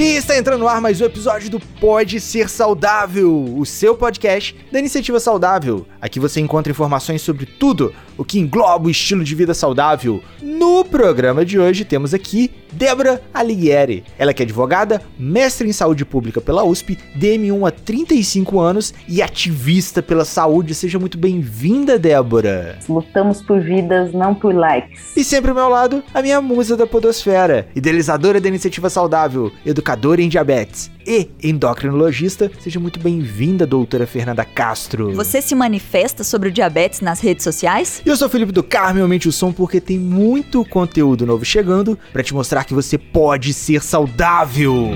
E está entrando no ar mais um episódio do Pode Ser Saudável, o seu podcast da Iniciativa Saudável. Aqui você encontra informações sobre tudo o que engloba o estilo de vida saudável. No programa de hoje temos aqui Débora Alighieri. Ela que é advogada, mestre em saúde pública pela USP, DM1 há 35 anos e ativista pela saúde. Seja muito bem-vinda, Débora. Lutamos por vidas, não por likes. E sempre ao meu lado, a minha musa da podosfera, idealizadora da Iniciativa Saudável, educadora em diabetes e endocrinologista. Seja muito bem-vinda, doutora Fernanda Castro. Você se manifesta sobre o diabetes nas redes sociais? E eu sou o Felipe do Carmo, aumente o som porque tem muito conteúdo novo chegando para te mostrar que você pode ser saudável.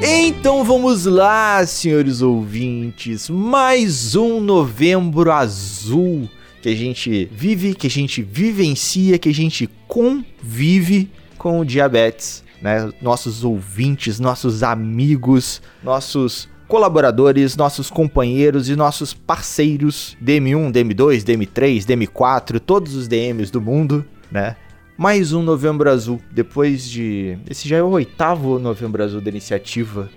Então vamos lá, senhores ouvintes, mais um novembro azul que a gente vive, que a gente vivencia, que a gente convive com o diabetes né? Nossos ouvintes, nossos amigos, nossos colaboradores, nossos companheiros e nossos parceiros DM1, DM2, DM3, DM4, todos os DMs do mundo, né? Mais um Novembro Azul, depois de. Esse já é o oitavo Novembro Azul da iniciativa.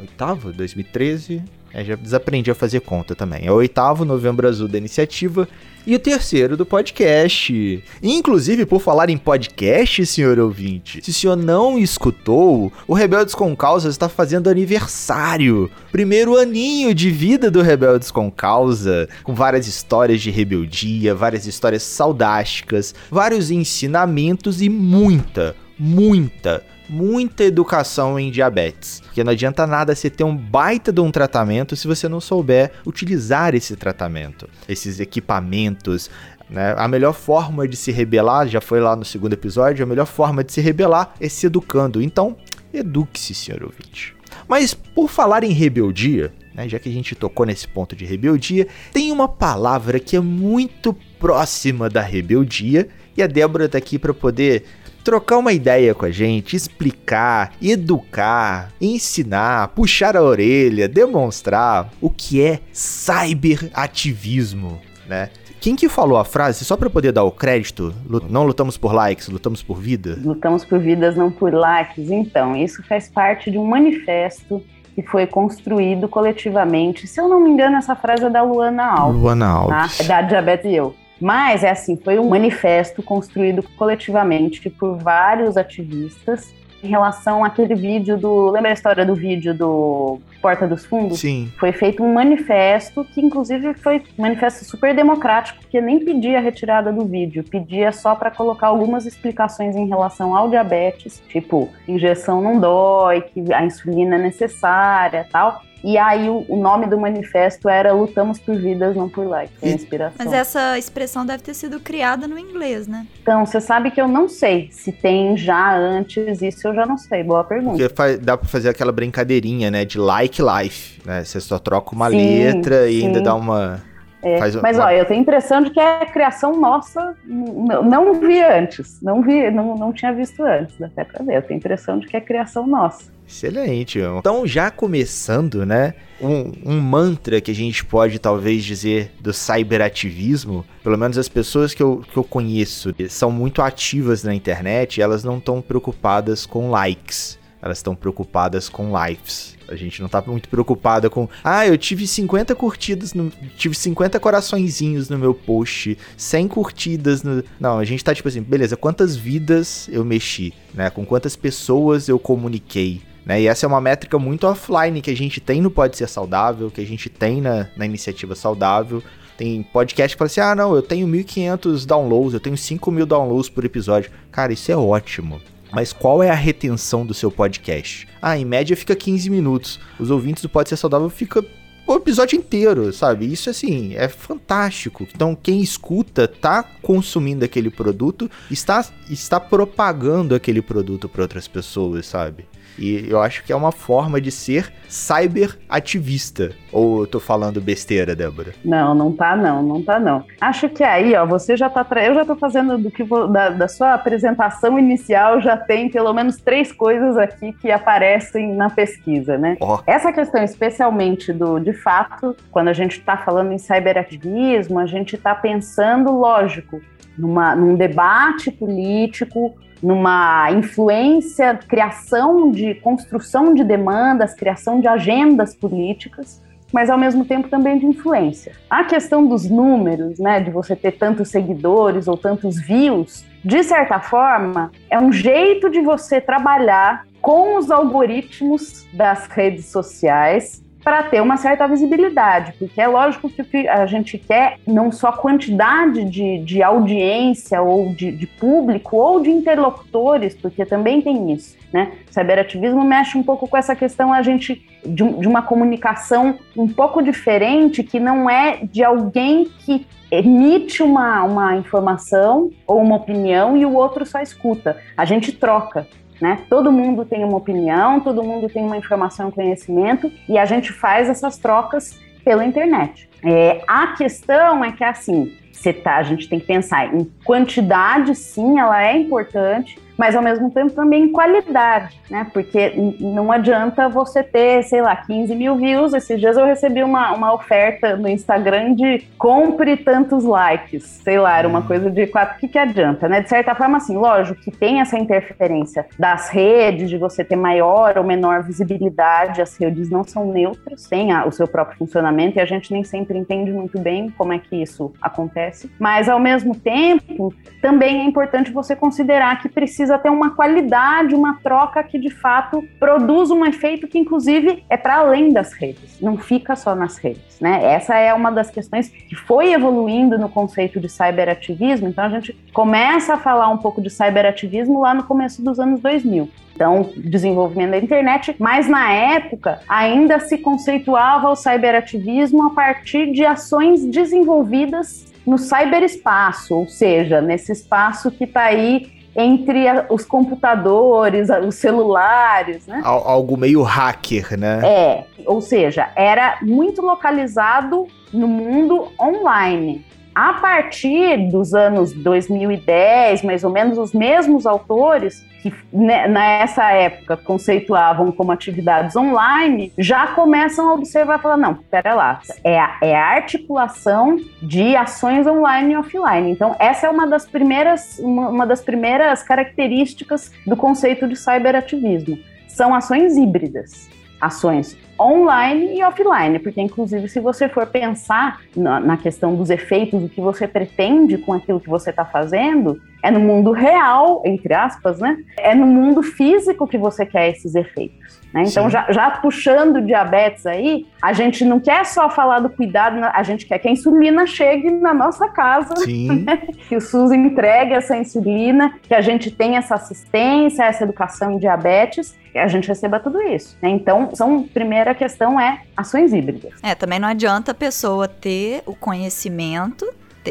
Oitavo? 2013? É, já desaprendi a fazer conta também. É o oitavo Novembro Azul da iniciativa e o terceiro do podcast. Inclusive, por falar em podcast, senhor ouvinte, se o senhor não escutou, o Rebeldes com Causa está fazendo aniversário. Primeiro aninho de vida do Rebeldes com Causa, com várias histórias de rebeldia, várias histórias saudásticas, vários ensinamentos e muita, muita muita educação em diabetes. Porque não adianta nada você ter um baita de um tratamento se você não souber utilizar esse tratamento, esses equipamentos. Né? A melhor forma de se rebelar, já foi lá no segundo episódio, a melhor forma de se rebelar é se educando. Então, eduque-se, senhor ouvinte. Mas por falar em rebeldia, né, já que a gente tocou nesse ponto de rebeldia, tem uma palavra que é muito próxima da rebeldia e a Débora tá aqui para poder trocar uma ideia com a gente, explicar, educar, ensinar, puxar a orelha, demonstrar o que é cyberativismo, né? Quem que falou a frase, só para poder dar o crédito, não lutamos por likes, lutamos por vida? Lutamos por vidas, não por likes. Então, isso faz parte de um manifesto que foi construído coletivamente. Se eu não me engano, essa frase é da Luana Alves. Luana Alves. Tá? É da Diabetes e Eu. Mas é assim, foi um manifesto construído coletivamente por vários ativistas em relação àquele vídeo do. Lembra a história do vídeo do Porta dos Fundos? Sim. Foi feito um manifesto que, inclusive, foi um manifesto super democrático, porque nem pedia a retirada do vídeo, pedia só para colocar algumas explicações em relação ao diabetes, tipo, injeção não dói, que a insulina é necessária tal. E aí o, o, nome do manifesto era Lutamos por Vidas, não por likes. É inspiração. Mas essa expressão deve ter sido criada no inglês, né? Então, você sabe que eu não sei se tem já antes, isso eu já não sei. Boa pergunta. Porque dá pra fazer aquela brincadeirinha, né? De like life, né? Você só troca uma sim, letra e sim. ainda dá uma... É, mas uma... olha, eu tenho a impressão de que é criação nossa, não, vi antes, não vi, não, não tinha visto antes, até pra ver. Eu tenho a impressão de que é criação nossa. Excelente. Então, já começando, né? Um, um, mantra que a gente pode talvez dizer do cyberativismo, pelo menos as pessoas que eu, que eu conheço são muito ativas na internet, elas não estão preocupadas com likes, elas estão preocupadas com lives. A gente não tá muito preocupada com, ah, eu tive 50 curtidas, no, tive 50 coraçõezinhos no meu post, 100 curtidas no... Não, a gente tá tipo assim, beleza, quantas vidas eu mexi, né? Com quantas pessoas eu comuniquei, né? E essa é uma métrica muito offline que a gente tem no Pode Ser Saudável, que a gente tem na, na iniciativa saudável. Tem podcast que fala assim: ah, não, eu tenho 1.500 downloads, eu tenho 5 mil downloads por episódio. Cara, isso é ótimo. Mas qual é a retenção do seu podcast? Ah, em média fica 15 minutos. Os ouvintes do Pode Ser Saudável fica o episódio inteiro, sabe? Isso assim é fantástico. Então quem escuta tá consumindo aquele produto, está está propagando aquele produto para outras pessoas, sabe? E eu acho que é uma forma de ser cyber ativista. Ou eu tô falando besteira, Débora? Não, não tá não, não tá não. Acho que aí, ó, você já tá. Eu já tô fazendo do que vou, da, da sua apresentação inicial, já tem pelo menos três coisas aqui que aparecem na pesquisa, né? Oh. Essa questão, especialmente do, de fato, quando a gente tá falando em cyberativismo, a gente tá pensando, lógico, numa, num debate político, numa influência, criação de construção de demandas, criação de agendas políticas, mas ao mesmo tempo também de influência. A questão dos números, né, de você ter tantos seguidores ou tantos views, de certa forma, é um jeito de você trabalhar com os algoritmos das redes sociais para ter uma certa visibilidade, porque é lógico que a gente quer não só quantidade de, de audiência ou de, de público ou de interlocutores, porque também tem isso, né? O cyberativismo mexe um pouco com essa questão a gente de, de uma comunicação um pouco diferente, que não é de alguém que emite uma, uma informação ou uma opinião e o outro só escuta. A gente troca. Né? Todo mundo tem uma opinião, todo mundo tem uma informação, um conhecimento, e a gente faz essas trocas pela internet. É, a questão é que assim, tá, a gente tem que pensar em quantidade, sim, ela é importante, mas ao mesmo tempo também qualidade, né? Porque não adianta você ter, sei lá, 15 mil views. Esses dias eu recebi uma, uma oferta no Instagram de compre tantos likes, sei lá, era uma hum. coisa de quatro. O que, que adianta, né? De certa forma, assim, lógico que tem essa interferência das redes, de você ter maior ou menor visibilidade, as redes não são neutras, têm o seu próprio funcionamento e a gente nem sempre entende muito bem como é que isso acontece. Mas ao mesmo tempo, também é importante você considerar que precisa precisa ter uma qualidade, uma troca que de fato produz um efeito que, inclusive, é para além das redes, não fica só nas redes. Né? Essa é uma das questões que foi evoluindo no conceito de cyberativismo. Então, a gente começa a falar um pouco de cyberativismo lá no começo dos anos 2000. Então, desenvolvimento da internet, mas na época ainda se conceituava o cyberativismo a partir de ações desenvolvidas no cyberespaço, ou seja, nesse espaço que está aí entre os computadores, os celulares, né? Algo meio hacker, né? É, ou seja, era muito localizado no mundo online. A partir dos anos 2010, mais ou menos, os mesmos autores que né, nessa época conceituavam como atividades online, já começam a observar e falar: não, pera lá, é a, é articulação de ações online e offline. Então, essa é uma das primeiras, uma, uma das primeiras características do conceito de cyberativismo. São ações híbridas ações online e offline, porque inclusive se você for pensar na, na questão dos efeitos, do que você pretende com aquilo que você está fazendo, é no mundo real, entre aspas, né? É no mundo físico que você quer esses efeitos. Né? Então, já, já, puxando diabetes aí, a gente não quer só falar do cuidado, a gente quer que a insulina chegue na nossa casa, né? que o SUS entregue essa insulina, que a gente tenha essa assistência, essa educação em diabetes, que a gente receba tudo isso. Né? Então, são, primeira questão é ações híbridas. É, também não adianta a pessoa ter o conhecimento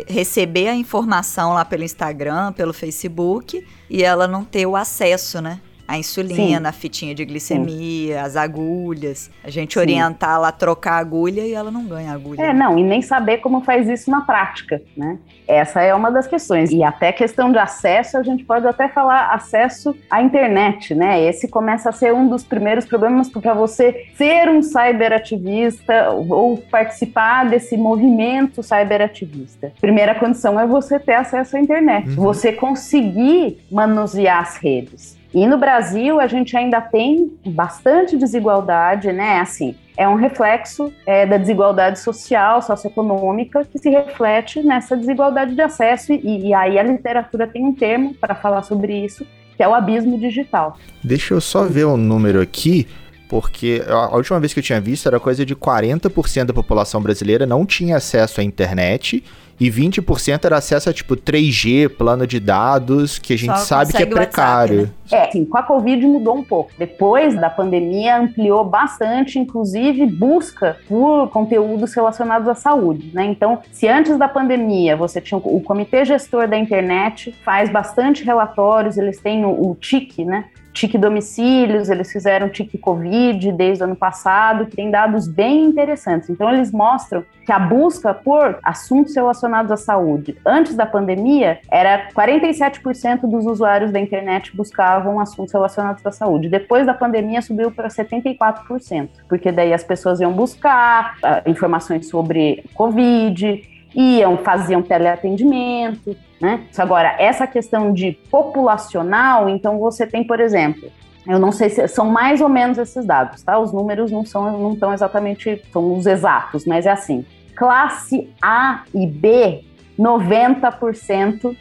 receber a informação lá pelo Instagram, pelo Facebook, e ela não ter o acesso, né? A insulina, Sim. a fitinha de glicemia, Sim. as agulhas. A gente Sim. orientar ela a trocar a agulha e ela não ganha agulha. É, não, e nem saber como faz isso na prática, né? Essa é uma das questões. E até questão de acesso, a gente pode até falar acesso à internet, né? Esse começa a ser um dos primeiros problemas para você ser um cyberativista ou participar desse movimento cyberativista. Primeira condição é você ter acesso à internet, uhum. você conseguir manusear as redes. E no Brasil a gente ainda tem bastante desigualdade, né? Assim, é um reflexo é, da desigualdade social, socioeconômica, que se reflete nessa desigualdade de acesso, e, e aí a literatura tem um termo para falar sobre isso, que é o abismo digital. Deixa eu só ver o um número aqui, porque a última vez que eu tinha visto era coisa de 40% da população brasileira não tinha acesso à internet e 20% era acesso a tipo 3G, plano de dados, que a gente Só sabe que é precário. WhatsApp, né? É, sim, com a Covid mudou um pouco. Depois da pandemia ampliou bastante, inclusive busca por conteúdos relacionados à saúde, né? Então, se antes da pandemia você tinha o comitê gestor da internet, faz bastante relatórios, eles têm o, o TIC, né? TIC domicílios, eles fizeram TIC Covid desde o ano passado, que tem dados bem interessantes. Então, eles mostram que a busca por assuntos relacionados à saúde antes da pandemia era 47% dos usuários da internet buscavam assuntos relacionados à saúde. Depois da pandemia, subiu para 74%, porque daí as pessoas iam buscar uh, informações sobre Covid, iam, faziam teleatendimento, né? Agora, essa questão de populacional, então você tem, por exemplo, eu não sei se são mais ou menos esses dados, tá? Os números não são não estão exatamente são os exatos, mas é assim. Classe A e B, 90%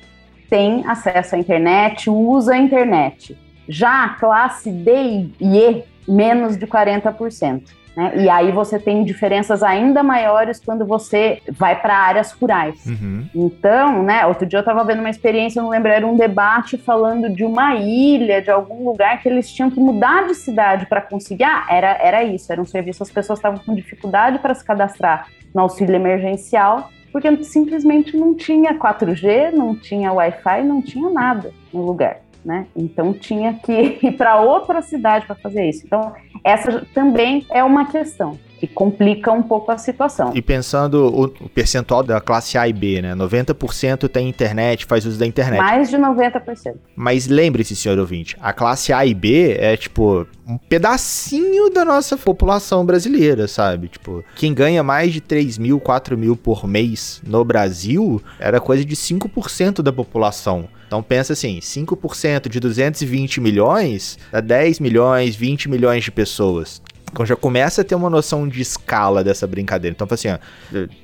tem acesso à internet, usa a internet. Já a classe D e E, menos de 40%. Né? E aí você tem diferenças ainda maiores quando você vai para áreas rurais. Uhum. Então, né, outro dia eu estava vendo uma experiência, eu não lembro, era um debate falando de uma ilha, de algum lugar que eles tinham que mudar de cidade para conseguir. Ah, era, era isso, era um serviço, as pessoas estavam com dificuldade para se cadastrar no auxílio emergencial, porque simplesmente não tinha 4G, não tinha Wi-Fi, não tinha nada no lugar né? Então tinha que ir para outra cidade para fazer isso. Então, essa também é uma questão que complica um pouco a situação. E pensando o, percentual da classe A e B, né? 90% tem internet, faz uso da internet. Mais de 90%. Mas lembre-se, senhor ouvinte, a classe A e B é tipo um pedacinho da nossa população brasileira, sabe? Tipo, quem ganha mais de 3 mil, 4 mil por mês no Brasil era coisa de 5% da população. Então pensa assim, 5% de 220 milhões dá 10 milhões, 20 milhões de pessoas. Então já começa a ter uma noção de escala dessa brincadeira. Então, assim, ó,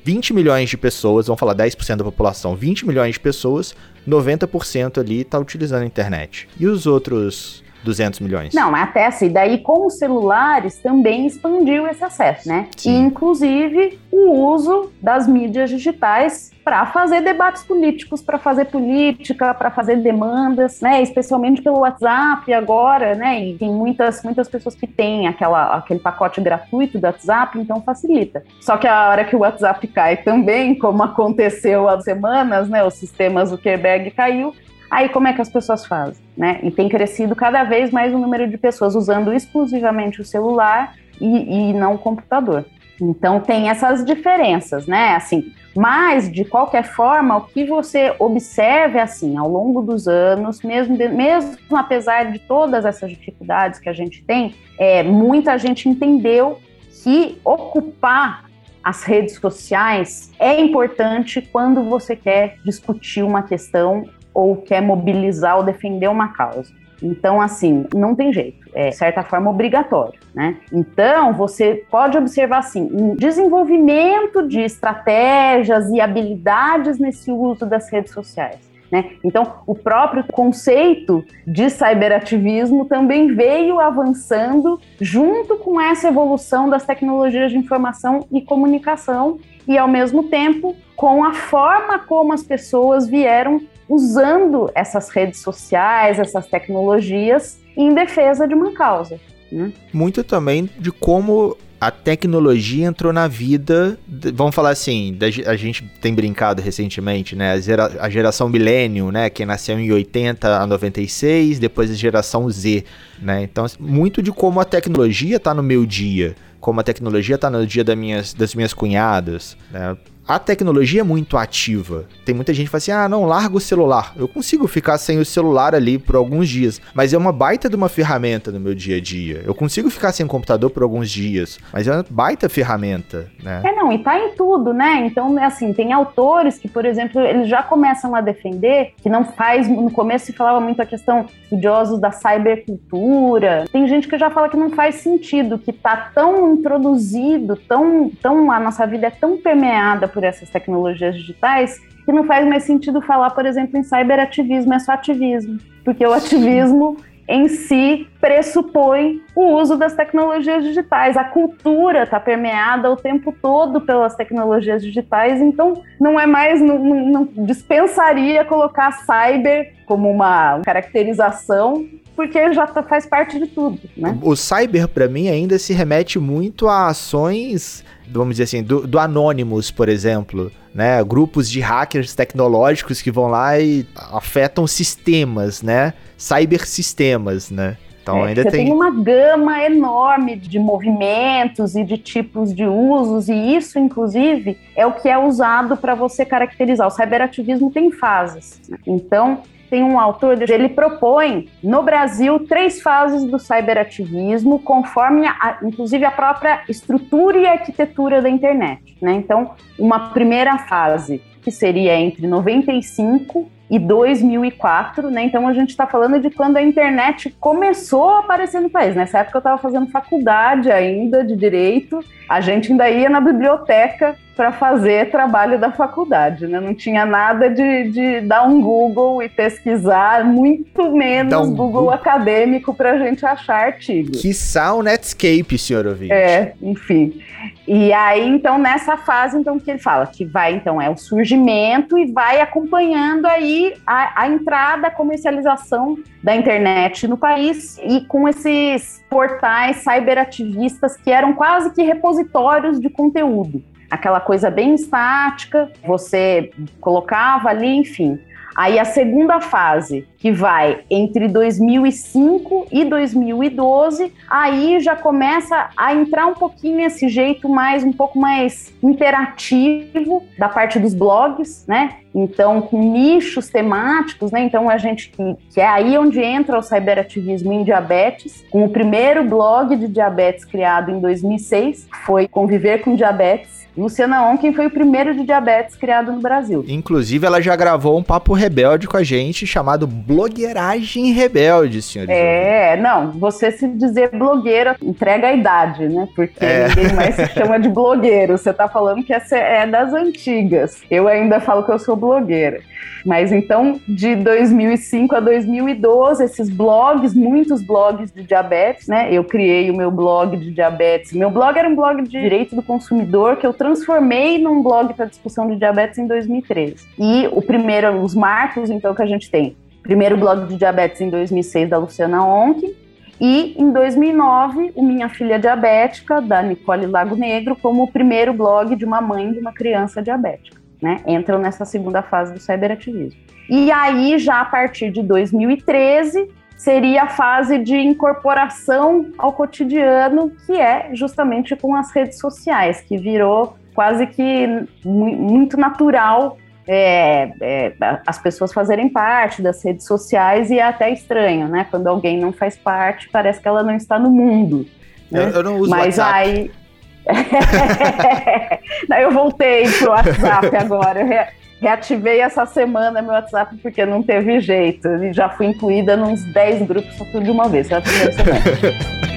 20 milhões de pessoas, vamos falar 10% da população, 20 milhões de pessoas, 90% ali está utilizando a internet. E os outros 200 milhões. Não, até assim, daí com os celulares também expandiu esse acesso, né? Sim. E, inclusive o uso das mídias digitais para fazer debates políticos, para fazer política, para fazer demandas, né? Especialmente pelo WhatsApp agora, né? E tem muitas, muitas pessoas que têm aquela, aquele pacote gratuito do WhatsApp, então facilita. Só que a hora que o WhatsApp cai também, como aconteceu há semanas, né? O sistema Zuckerberg caiu, Aí como é que as pessoas fazem? Né? E tem crescido cada vez mais o número de pessoas usando exclusivamente o celular e, e não o computador. Então tem essas diferenças, né? Assim, mas de qualquer forma, o que você observa assim, ao longo dos anos, mesmo, de, mesmo apesar de todas essas dificuldades que a gente tem, é, muita gente entendeu que ocupar as redes sociais é importante quando você quer discutir uma questão ou quer mobilizar ou defender uma causa. Então, assim, não tem jeito, é de certa forma obrigatório, né? Então, você pode observar assim, um desenvolvimento de estratégias e habilidades nesse uso das redes sociais. Né? Então, o próprio conceito de cyberativismo também veio avançando junto com essa evolução das tecnologias de informação e comunicação, e ao mesmo tempo com a forma como as pessoas vieram usando essas redes sociais, essas tecnologias em defesa de uma causa. Né? Muito também de como a tecnologia entrou na vida, vamos falar assim, a gente tem brincado recentemente, né, a, gera, a geração milênio, né, que nasceu em 80 a 96, depois a geração Z, né, então muito de como a tecnologia está no meu dia, como a tecnologia está no dia das minhas, das minhas cunhadas, né, a tecnologia é muito ativa. Tem muita gente que fala assim: ah, não, larga o celular. Eu consigo ficar sem o celular ali por alguns dias, mas é uma baita de uma ferramenta no meu dia a dia. Eu consigo ficar sem o computador por alguns dias, mas é uma baita ferramenta, né? É, não, e tá em tudo, né? Então, assim, tem autores que, por exemplo, eles já começam a defender que não faz. No começo se falava muito a questão estudiosos da cybercultura. Tem gente que já fala que não faz sentido, que tá tão introduzido, tão, tão a nossa vida é tão permeada por essas tecnologias digitais que não faz mais sentido falar, por exemplo, em cyberativismo, é só ativismo, porque o ativismo em si pressupõe o uso das tecnologias digitais. A cultura está permeada o tempo todo pelas tecnologias digitais, então não é mais, não, não dispensaria colocar cyber como uma caracterização porque já tá, faz parte de tudo, né? O cyber, para mim, ainda se remete muito a ações, vamos dizer assim, do, do Anonymous, por exemplo, né? Grupos de hackers tecnológicos que vão lá e afetam sistemas, né? Cybersistemas, né? Então é, ainda você tem... tem uma gama enorme de movimentos e de tipos de usos, e isso, inclusive, é o que é usado para você caracterizar. O cyberativismo tem fases. Né? Então, tem um autor, ele propõe no Brasil três fases do cyberativismo, conforme, a, inclusive, a própria estrutura e arquitetura da internet. Né? Então, uma primeira fase que seria entre 95 e 2004, né? Então a gente está falando de quando a internet começou a aparecer no país. Nessa época eu estava fazendo faculdade ainda de direito, a gente ainda ia na biblioteca para fazer trabalho da faculdade, né? Não tinha nada de, de dar um Google e pesquisar, muito menos um Google, Google acadêmico para a gente achar artigo. Que o Netscape, senhor ouvinte. É, enfim. E aí, então, nessa fase, então, que ele fala que vai, então, é o surgimento e vai acompanhando aí a, a entrada, a comercialização da internet no país e com esses portais cyberativistas que eram quase que repositórios de conteúdo aquela coisa bem estática, você colocava ali, enfim. Aí a segunda fase, que vai entre 2005 e 2012, aí já começa a entrar um pouquinho esse jeito mais um pouco mais interativo da parte dos blogs, né? Então, com nichos temáticos, né? Então, a gente que, que é aí onde entra o cyberativismo em diabetes, com o primeiro blog de diabetes criado em 2006, foi Conviver com Diabetes, Luciana Onken foi o primeiro de diabetes criado no Brasil. Inclusive, ela já gravou um papo rebelde com a gente chamado Blogueiragem Rebelde, senhores. É, não, você se dizer blogueira entrega a idade, né? Porque é. ninguém mais se chama de blogueiro. Você tá falando que essa é das antigas. Eu ainda falo que eu sou blogueira. Mas então, de 2005 a 2012, esses blogs, muitos blogs de diabetes, né? Eu criei o meu blog de diabetes. Meu blog era um blog de direito do consumidor que eu transformei num blog para discussão de diabetes em 2013. E o primeiro, os marcos, então, que a gente tem. Primeiro blog de diabetes em 2006 da Luciana Onk, e em 2009, o Minha Filha Diabética, da Nicole Lago Negro, como o primeiro blog de uma mãe de uma criança diabética né, entram nessa segunda fase do cyberativismo. E aí, já a partir de 2013, seria a fase de incorporação ao cotidiano, que é justamente com as redes sociais, que virou quase que muito natural é, é, as pessoas fazerem parte das redes sociais e é até estranho, né? Quando alguém não faz parte, parece que ela não está no mundo. Né? Eu, eu, não uso Mas WhatsApp. aí eu voltei pro WhatsApp agora. Eu reativei essa semana meu WhatsApp porque não teve jeito. E já fui incluída nos 10 grupos tudo de uma vez. Foi a primeira semana.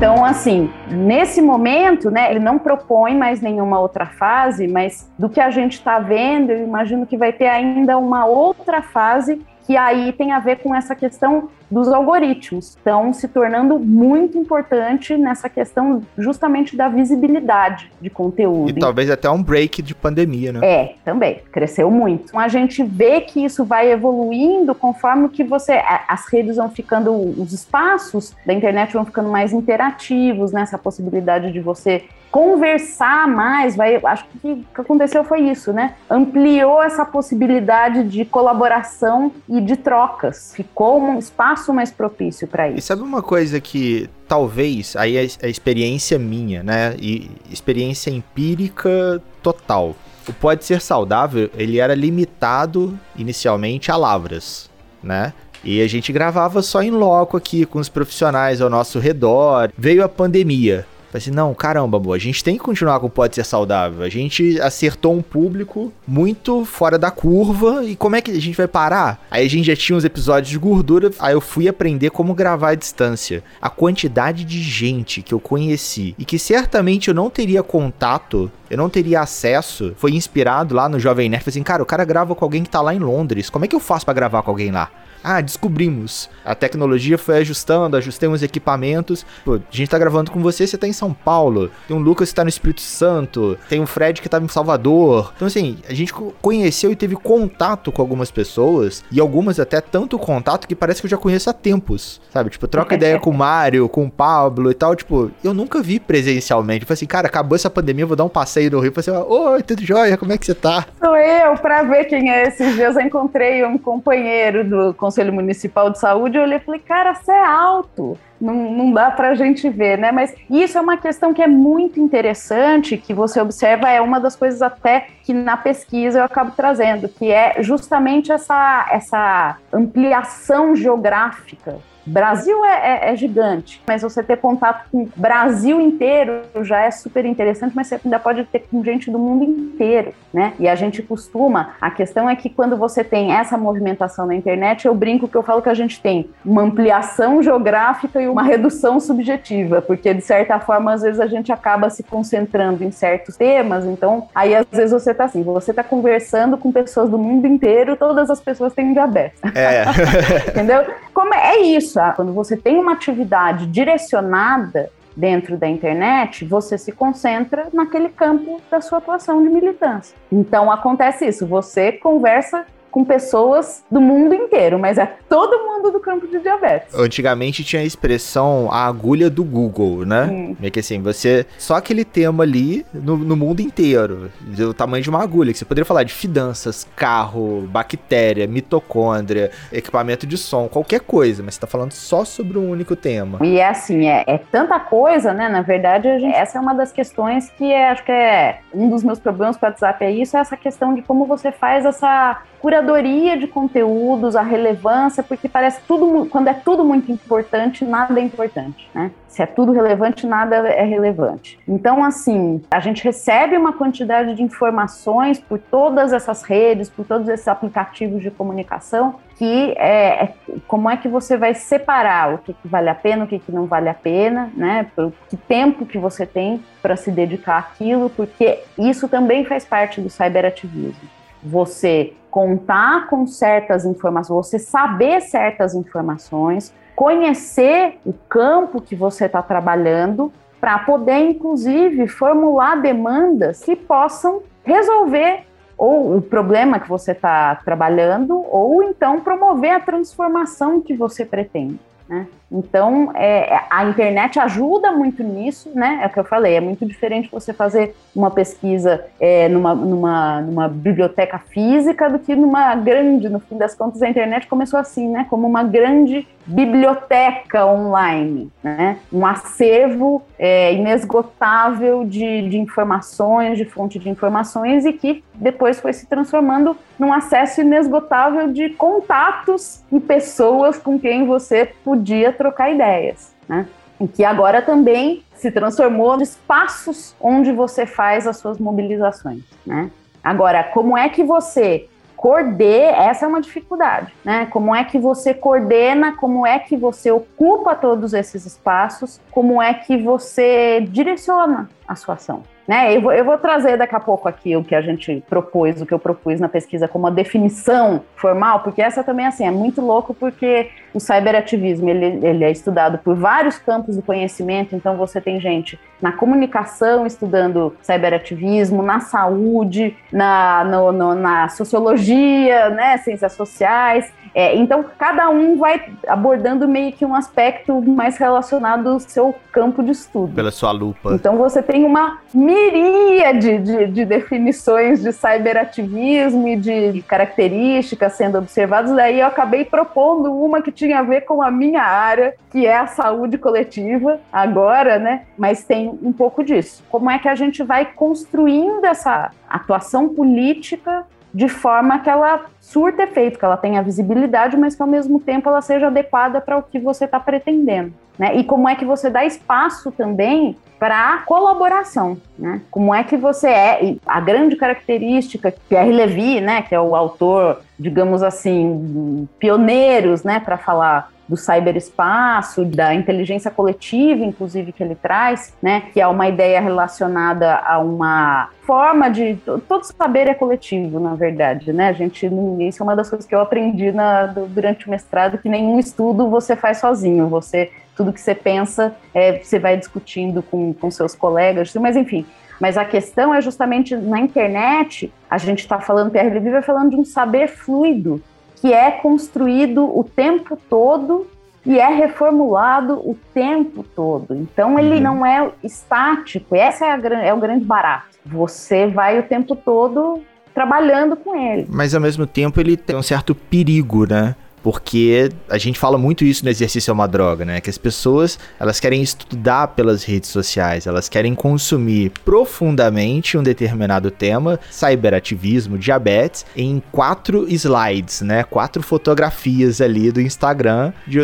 Então, assim, nesse momento, né, ele não propõe mais nenhuma outra fase, mas do que a gente está vendo, eu imagino que vai ter ainda uma outra fase que aí tem a ver com essa questão dos algoritmos. Estão se tornando muito importante nessa questão justamente da visibilidade de conteúdo. E talvez até um break de pandemia, né? É, também. Cresceu muito. Então a gente vê que isso vai evoluindo conforme que você. As redes vão ficando, os espaços da internet vão ficando mais interativos, nessa né? possibilidade de você conversar mais, vai, acho que o que aconteceu foi isso, né? Ampliou essa possibilidade de colaboração e de trocas. Ficou um espaço mais propício para isso. E sabe uma coisa que talvez aí é a experiência minha, né? E experiência empírica total. O pode ser saudável, ele era limitado inicialmente a lavras, né? E a gente gravava só em loco aqui com os profissionais ao nosso redor. Veio a pandemia. Falei assim, não, caramba, a gente tem que continuar com o Pode Ser Saudável. A gente acertou um público muito fora da curva e como é que a gente vai parar? Aí a gente já tinha uns episódios de gordura, aí eu fui aprender como gravar à distância. A quantidade de gente que eu conheci e que certamente eu não teria contato, eu não teria acesso, foi inspirado lá no Jovem Nerd. Falei assim, cara, o cara grava com alguém que tá lá em Londres, como é que eu faço para gravar com alguém lá? Ah, descobrimos. A tecnologia foi ajustando, ajustamos equipamentos. Pô, a gente tá gravando com você, você tá em São Paulo. Tem um Lucas que tá no Espírito Santo. Tem um Fred que tá em Salvador. Então, assim, a gente conheceu e teve contato com algumas pessoas. E algumas até tanto contato que parece que eu já conheço há tempos. Sabe? Tipo, troca ideia com o Mário, com o Pablo e tal. Tipo, eu nunca vi presencialmente. Eu falei assim, cara, acabou essa pandemia, vou dar um passeio no Rio. Eu falei assim, oi, tudo jóia? Como é que você tá? Sou eu, pra ver quem é. Esses dias eu encontrei um companheiro do Conselho Municipal de Saúde. Eu olhei e falei, cara, você é alto. Não, não dá para a gente ver, né? Mas isso é uma questão que é muito interessante, que você observa, é uma das coisas até que na pesquisa eu acabo trazendo, que é justamente essa, essa ampliação geográfica Brasil é, é, é, gigante, mas você ter contato com o Brasil inteiro já é super interessante, mas você ainda pode ter com gente do mundo inteiro, né? E a gente costuma, a questão é que quando você tem essa movimentação na internet, eu brinco que eu falo que a gente tem uma ampliação geográfica e uma redução subjetiva, porque de certa forma, às vezes a gente acaba se concentrando em certos temas, então aí às vezes você tá assim, você tá conversando com pessoas do mundo inteiro, todas as pessoas têm diabetes. É. Entendeu? Como é, é isso, quando você tem uma atividade direcionada dentro da internet, você se concentra naquele campo da sua atuação de militância. Então acontece isso, você conversa com pessoas do mundo inteiro, mas é todo mundo do campo de diabetes. Antigamente tinha a expressão a agulha do Google, né? Hum. É que assim, você. Só aquele tema ali no, no mundo inteiro. Do tamanho de uma agulha. Que você poderia falar de finanças, carro, bactéria, mitocôndria, equipamento de som, qualquer coisa, mas você tá falando só sobre um único tema. E é assim, é, é tanta coisa, né? Na verdade, gente, essa é uma das questões que é, acho que é um dos meus problemas com o WhatsApp é isso, é essa questão de como você faz essa curadoria de conteúdos, a relevância, porque parece tudo, quando é tudo muito importante, nada é importante, né? Se é tudo relevante, nada é relevante. Então, assim, a gente recebe uma quantidade de informações por todas essas redes, por todos esses aplicativos de comunicação, que é, é como é que você vai separar o que, que vale a pena, o que, que não vale a pena, né? Por que tempo que você tem para se dedicar àquilo, porque isso também faz parte do cyberativismo. Você contar com certas informações, você saber certas informações, conhecer o campo que você está trabalhando, para poder, inclusive, formular demandas que possam resolver ou o problema que você está trabalhando, ou então promover a transformação que você pretende. Né? Então, é, a internet ajuda muito nisso, né? É o que eu falei, é muito diferente você fazer uma pesquisa é, numa, numa, numa biblioteca física do que numa grande, no fim das contas, a internet começou assim, né? Como uma grande biblioteca online, né? Um acervo é, inesgotável de, de informações, de fonte de informações e que depois foi se transformando num acesso inesgotável de contatos e pessoas com quem você podia trocar ideias, né? E que agora também se transformou em espaços onde você faz as suas mobilizações, né? Agora, como é que você coordena, essa é uma dificuldade, né? Como é que você coordena, como é que você ocupa todos esses espaços, como é que você direciona a sua ação. Né? Eu, vou, eu vou trazer daqui a pouco aqui o que a gente propôs, o que eu propus na pesquisa como uma definição formal, porque essa também assim, é muito louco porque o cyberativismo ele, ele é estudado por vários campos do conhecimento, então você tem gente na comunicação estudando cyberativismo, na saúde, na, no, no, na sociologia, né, ciências sociais, é, então, cada um vai abordando meio que um aspecto mais relacionado ao seu campo de estudo. Pela sua lupa. Então, você tem uma miríade de, de definições de cyberativismo e de, de características sendo observadas. Daí, eu acabei propondo uma que tinha a ver com a minha área, que é a saúde coletiva, agora, né? Mas tem um pouco disso. Como é que a gente vai construindo essa atuação política de forma que ela surta efeito, que ela tenha visibilidade, mas que ao mesmo tempo ela seja adequada para o que você está pretendendo. Né? E como é que você dá espaço também para colaboração, né? Como é que você é a grande característica que Pierre Levy, né, que é o autor, digamos assim, pioneiros, né, para falar do cyberespaço, da inteligência coletiva, inclusive, que ele traz, né? Que é uma ideia relacionada a uma forma de. Todo saber é coletivo, na verdade, né? A gente. Isso é uma das coisas que eu aprendi na, durante o mestrado, que nenhum estudo você faz sozinho. Você. Tudo que você pensa, é, você vai discutindo com, com seus colegas, mas enfim, mas a questão é justamente na internet, a gente está falando, Pierre Levy vai falando de um saber fluido, que é construído o tempo todo e é reformulado o tempo todo. Então ele uhum. não é estático, esse é, a, é o grande barato. Você vai o tempo todo trabalhando com ele. Mas ao mesmo tempo ele tem um certo perigo, né? Porque a gente fala muito isso no exercício é uma droga, né? Que as pessoas, elas querem estudar pelas redes sociais, elas querem consumir profundamente um determinado tema, cyberativismo, diabetes, em quatro slides, né? Quatro fotografias ali do Instagram de,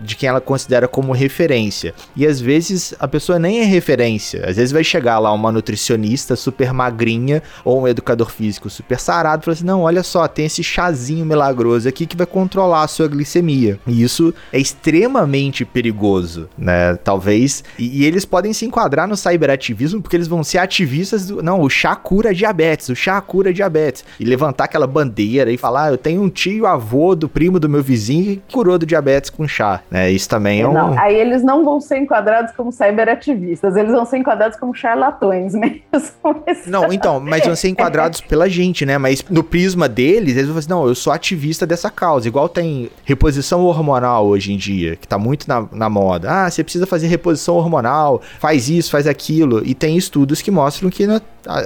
de quem ela considera como referência. E às vezes a pessoa nem é referência. Às vezes vai chegar lá uma nutricionista super magrinha ou um educador físico super sarado e falar assim: não, olha só, tem esse chazinho milagroso aqui que vai controlar a sua glicemia. E isso é extremamente perigoso, né? Talvez. E, e eles podem se enquadrar no cyberativismo porque eles vão ser ativistas do. Não, o chá cura diabetes, o chá cura diabetes. E levantar aquela bandeira e falar: ah, eu tenho um tio avô do primo do meu vizinho que curou do diabetes com chá. Né? Isso também é um. Não, aí eles não vão ser enquadrados como cyberativistas, eles vão ser enquadrados como charlatões mesmo. Não, então, mas vão ser enquadrados pela gente, né? Mas no prisma deles, eles vão falar assim: não, eu sou ativista dessa causa. Igual tem reposição hormonal hoje em dia, que tá muito na, na moda. Ah, você precisa fazer reposição hormonal, faz isso, faz aquilo. E tem estudos que mostram que não,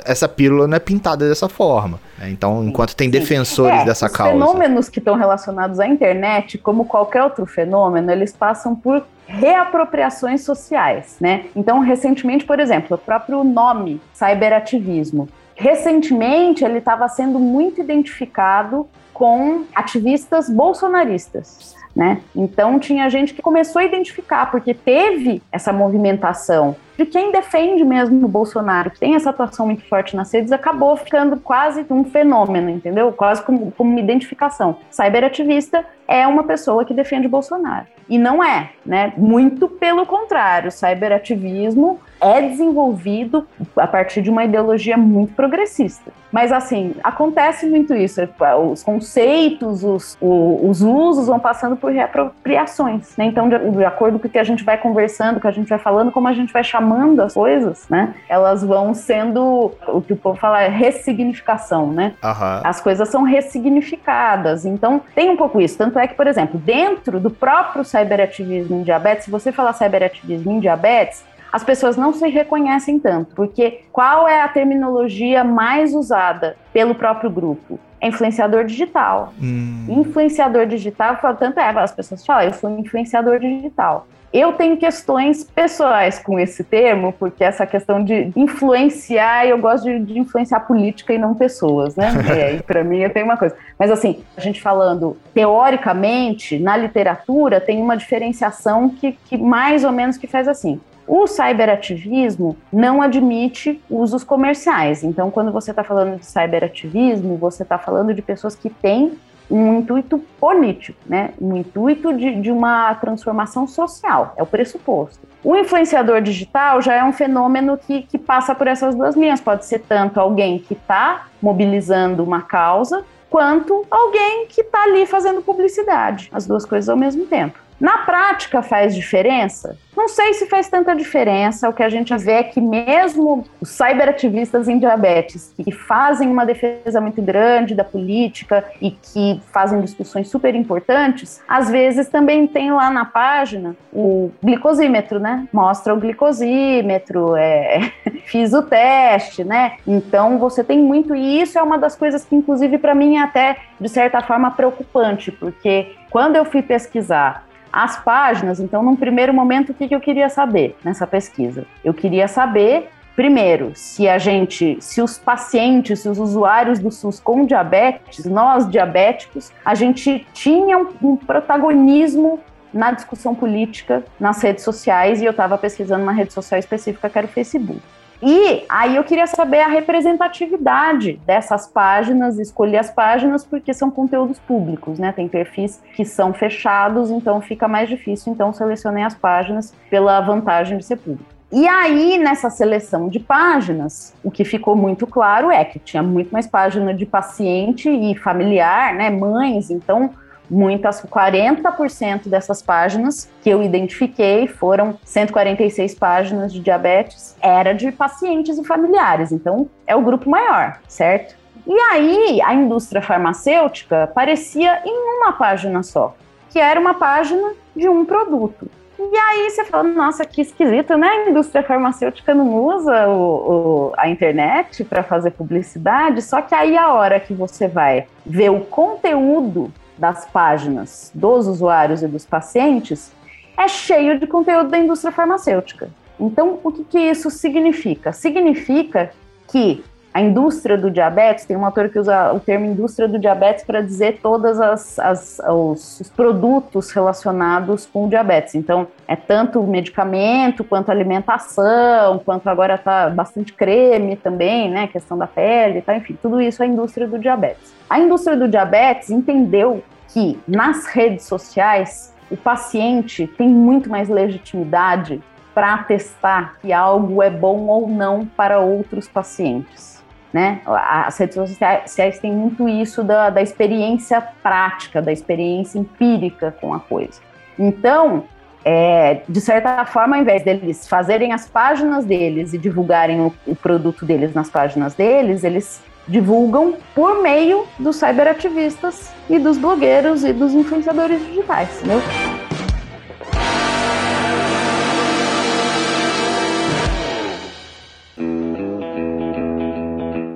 essa pílula não é pintada dessa forma. Né? Então, enquanto tem defensores é, dessa os causa. Os fenômenos que estão relacionados à internet, como qualquer outro fenômeno, eles passam por reapropriações sociais, né? Então, recentemente, por exemplo, o próprio nome cyberativismo. Recentemente, ele estava sendo muito identificado com ativistas bolsonaristas. Né? Então tinha gente que começou a identificar, porque teve essa movimentação de quem defende mesmo o Bolsonaro, que tem essa atuação muito forte nas redes, acabou ficando quase um fenômeno, entendeu? Quase como, como uma identificação. Cyberativista é uma pessoa que defende Bolsonaro. E não é, né? Muito pelo contrário, cyberativismo é desenvolvido a partir de uma ideologia muito progressista. Mas, assim, acontece muito isso. Os conceitos, os, os usos vão passando por reapropriações. Né? Então, de, de acordo com o que a gente vai conversando, o que a gente vai falando, como a gente vai chamando as coisas, né? Elas vão sendo, o que o povo fala é ressignificação, né? Uhum. As coisas são ressignificadas. Então, tem um pouco isso. Tanto é que, por exemplo, dentro do próprio cyberativismo em diabetes, se você falar cyberativismo em diabetes, as pessoas não se reconhecem tanto, porque qual é a terminologia mais usada pelo próprio grupo? É influenciador digital. Hum. Influenciador digital, tanto é, as pessoas falam, eu sou influenciador digital. Eu tenho questões pessoais com esse termo, porque essa questão de influenciar, eu gosto de, de influenciar política e não pessoas, né? É, para mim eu tenho uma coisa. Mas assim, a gente falando teoricamente, na literatura, tem uma diferenciação que, que mais ou menos que faz assim. O cyberativismo não admite usos comerciais. Então, quando você está falando de cyberativismo, você está falando de pessoas que têm um intuito político, né? um intuito de, de uma transformação social, é o pressuposto. O influenciador digital já é um fenômeno que, que passa por essas duas linhas. Pode ser tanto alguém que está mobilizando uma causa, quanto alguém que está ali fazendo publicidade. As duas coisas ao mesmo tempo. Na prática faz diferença? Não sei se faz tanta diferença. O que a gente vê é que mesmo os cyberativistas em diabetes, que fazem uma defesa muito grande da política e que fazem discussões super importantes, às vezes também tem lá na página o glicosímetro, né? Mostra o glicosímetro, é... fiz o teste, né? Então você tem muito e isso é uma das coisas que inclusive para mim é até de certa forma preocupante, porque quando eu fui pesquisar as páginas. Então, num primeiro momento, o que, eu queria saber nessa pesquisa? Eu queria saber Primeiro, se a gente, se os pacientes, se os usuários do SUS com diabetes, nós diabéticos, a gente tinha um, um protagonismo na discussão política nas redes sociais e eu estava pesquisando uma rede social específica que era o Facebook. E aí eu queria saber a representatividade dessas páginas, escolher as páginas porque são conteúdos públicos, né? Tem perfis que são fechados, então fica mais difícil. Então selecionei as páginas pela vantagem de ser público. E aí, nessa seleção de páginas, o que ficou muito claro é que tinha muito mais página de paciente e familiar, né? Mães, então muitas, 40% dessas páginas que eu identifiquei foram 146 páginas de diabetes, era de pacientes e familiares, então é o grupo maior, certo? E aí a indústria farmacêutica aparecia em uma página só, que era uma página de um produto. E aí você fala, nossa, que esquisito, né? A indústria farmacêutica não usa o, o, a internet para fazer publicidade, só que aí a hora que você vai ver o conteúdo das páginas dos usuários e dos pacientes é cheio de conteúdo da indústria farmacêutica. Então, o que, que isso significa? Significa que a indústria do diabetes, tem um autor que usa o termo indústria do diabetes para dizer todos os, os, produtos relacionados com o diabetes. Então, é tanto medicamento, quanto alimentação, quanto agora está bastante creme também, né? Questão da pele, tá? enfim, tudo isso é a indústria do diabetes. A indústria do diabetes entendeu que nas redes sociais o paciente tem muito mais legitimidade para atestar que algo é bom ou não para outros pacientes né? As redes sociais têm muito isso da, da experiência prática, da experiência empírica com a coisa. Então, é, de certa forma, ao invés deles fazerem as páginas deles e divulgarem o, o, produto deles nas páginas deles, eles divulgam por meio dos cyberativistas e dos blogueiros e dos influenciadores digitais, entendeu?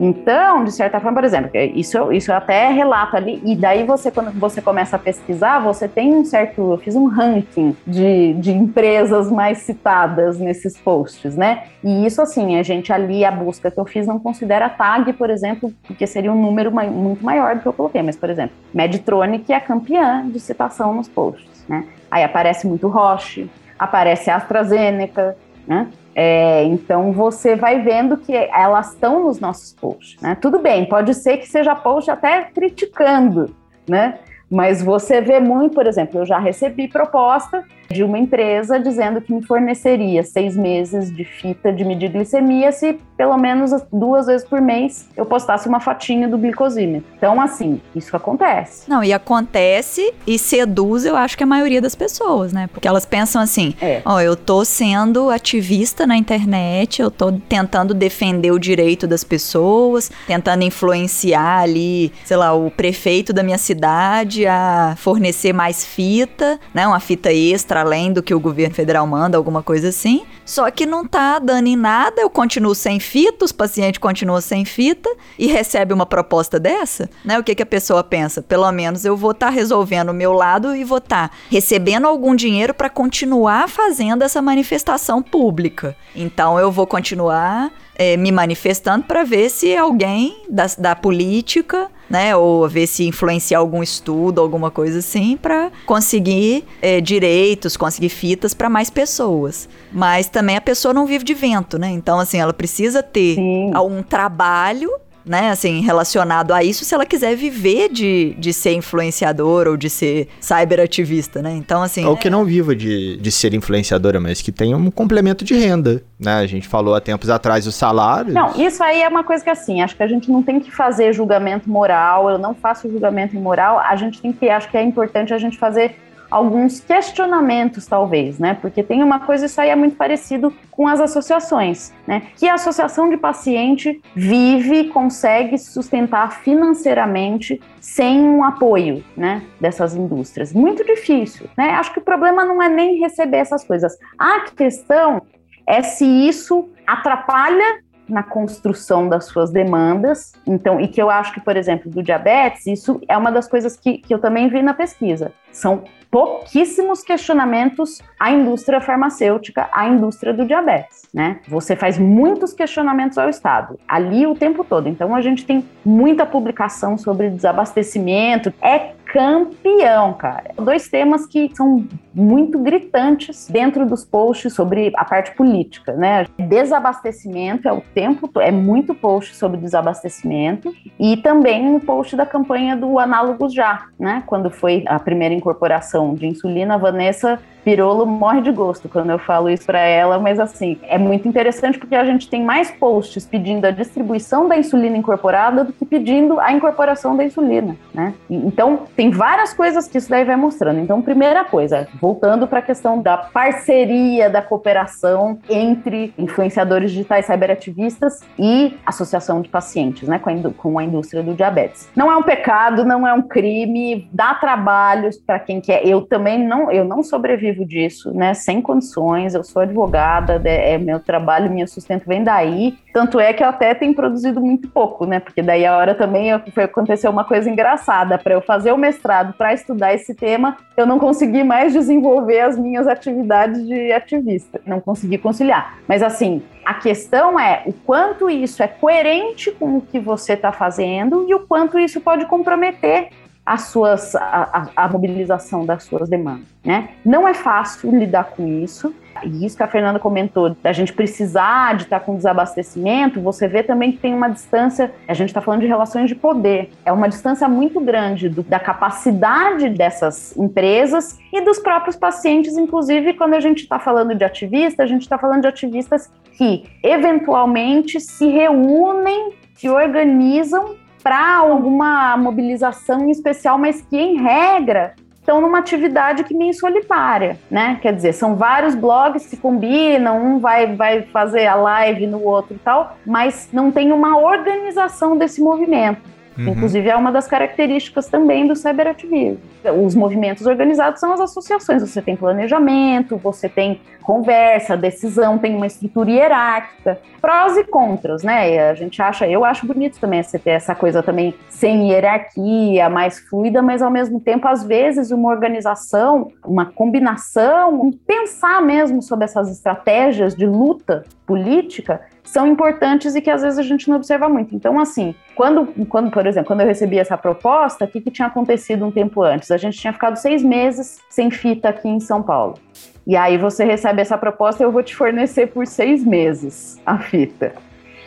Então, de certa forma, por exemplo, isso, isso até relato ali, e daí você, quando você começa a pesquisar, você tem um certo. Eu fiz um ranking de, de empresas mais citadas nesses posts, né? E isso, assim, a gente ali, a busca que eu fiz não considera tag, por exemplo, porque seria um número muito maior do que eu coloquei, mas, por exemplo, Medtronic é campeã de citação nos posts, né? Aí aparece muito Roche, aparece AstraZeneca, né? É, então você vai vendo que elas estão nos nossos posts. Né? Tudo bem, pode ser que seja post até criticando, né? Mas você vê muito, por exemplo, eu já recebi proposta de uma empresa dizendo que me forneceria seis meses de fita de medir glicemia se pelo menos duas vezes por mês eu postasse uma fotinha do glicosímetro. Então, assim, isso acontece. Não, e acontece e seduz, eu acho que a maioria das pessoas, né? Porque elas pensam assim: é. ó, eu tô sendo ativista na internet, eu tô tentando defender o direito das pessoas, tentando influenciar ali, sei lá, o prefeito da minha cidade a fornecer mais fita, né? Uma fita extra para além do que o governo federal manda, alguma coisa assim. Só que não tá dando em nada, eu continuo sem fita, os pacientes continuam sem fita e recebe uma proposta dessa, né? O que, que a pessoa pensa? Pelo menos eu vou estar tá resolvendo o meu lado e vou estar tá recebendo algum dinheiro para continuar fazendo essa manifestação pública. Então eu vou continuar é, me manifestando para ver se alguém da, da política né? Ou ver se influenciar algum estudo, alguma coisa assim, para conseguir é, direitos, conseguir fitas para mais pessoas. Mas também a pessoa não vive de vento, né? Então, assim, ela precisa ter Sim. um trabalho né, assim, relacionado a isso se ela quiser viver de, de ser influenciadora ou de ser cyberativista, né? Então, assim. Ou que não viva de, de ser influenciadora, mas que tenha um complemento de renda, né? A gente falou há tempos atrás o salário. Não, isso aí é uma coisa que, assim, acho que a gente não tem que fazer julgamento moral, eu não faço julgamento imoral, a gente tem que, acho que é importante a gente fazer alguns questionamentos, talvez, né? Porque tem uma coisa, isso aí é muito parecido com as associações, né? Que a associação de paciente vive, consegue sustentar financeiramente sem um apoio, né? Dessas indústrias. Muito difícil, né? Acho que o problema não é nem receber essas coisas. A questão é se isso atrapalha na construção das suas demandas. Então, e que eu acho que, por exemplo, do diabetes, isso é uma das coisas que, que eu também vi na pesquisa. São pouquíssimos questionamentos à indústria farmacêutica, à indústria do diabetes, né? Você faz muitos questionamentos ao Estado, ali o tempo todo. Então, a gente tem muita publicação sobre desabastecimento. É campeão, cara. Dois temas que são muito gritantes dentro dos posts sobre a parte política, né? Desabastecimento é o tempo, é muito post sobre desabastecimento e também o post da campanha do Análogos Já, né? Quando foi a primeira incorporação de insulina, a Vanessa Pirolo morre de gosto quando eu falo isso para ela, mas assim, é muito interessante porque a gente tem mais posts pedindo a distribuição da insulina incorporada do que pedindo a incorporação da insulina, né? Então, tem várias coisas que isso daí vai mostrando. Então, primeira coisa, voltando para a questão da parceria, da cooperação entre influenciadores digitais cyberativistas e associação de pacientes, né, com a, com a indústria do diabetes. Não é um pecado, não é um crime, dá trabalhos para quem quer. Eu também não, eu não sobrevivo disso, né, sem condições. Eu sou advogada, é meu trabalho, meu sustento vem daí. Tanto é que eu até tenho produzido muito pouco, né, porque daí a hora também foi aconteceu uma coisa engraçada para eu fazer o mestrado para estudar esse tema, eu não consegui mais desenvolver as minhas atividades de ativista. Não consegui conciliar. Mas assim, a questão é o quanto isso é coerente com o que você está fazendo e o quanto isso pode comprometer as suas, a, a, mobilização das suas demandas. Né? Não é fácil lidar com isso. E isso que a Fernanda comentou, da gente precisar de estar com desabastecimento, você vê também que tem uma distância, a gente está falando de relações de poder, é uma distância muito grande do, da capacidade dessas empresas e dos próprios pacientes, inclusive quando a gente está falando de ativista, a gente está falando de ativistas que eventualmente se reúnem, se organizam para alguma mobilização especial, mas que em regra estão numa atividade que meio solitária, né? Quer dizer, são vários blogs que combinam, um vai, vai fazer a live no outro e tal, mas não tem uma organização desse movimento. Uhum. Inclusive, é uma das características também do cyberativismo. Os movimentos organizados são as associações. Você tem planejamento, você tem conversa, decisão, tem uma estrutura hierárquica. Prós e contras, né? A gente acha, eu acho bonito também você ter essa coisa também sem hierarquia, mais fluida, mas ao mesmo tempo, às vezes, uma organização, uma combinação, pensar mesmo sobre essas estratégias de luta política são importantes e que às vezes a gente não observa muito. Então, assim, quando, quando por exemplo, quando eu recebi essa proposta, o que, que tinha acontecido um tempo antes? A gente tinha ficado seis meses sem fita aqui em São Paulo. E aí você recebe essa proposta eu vou te fornecer por seis meses a fita.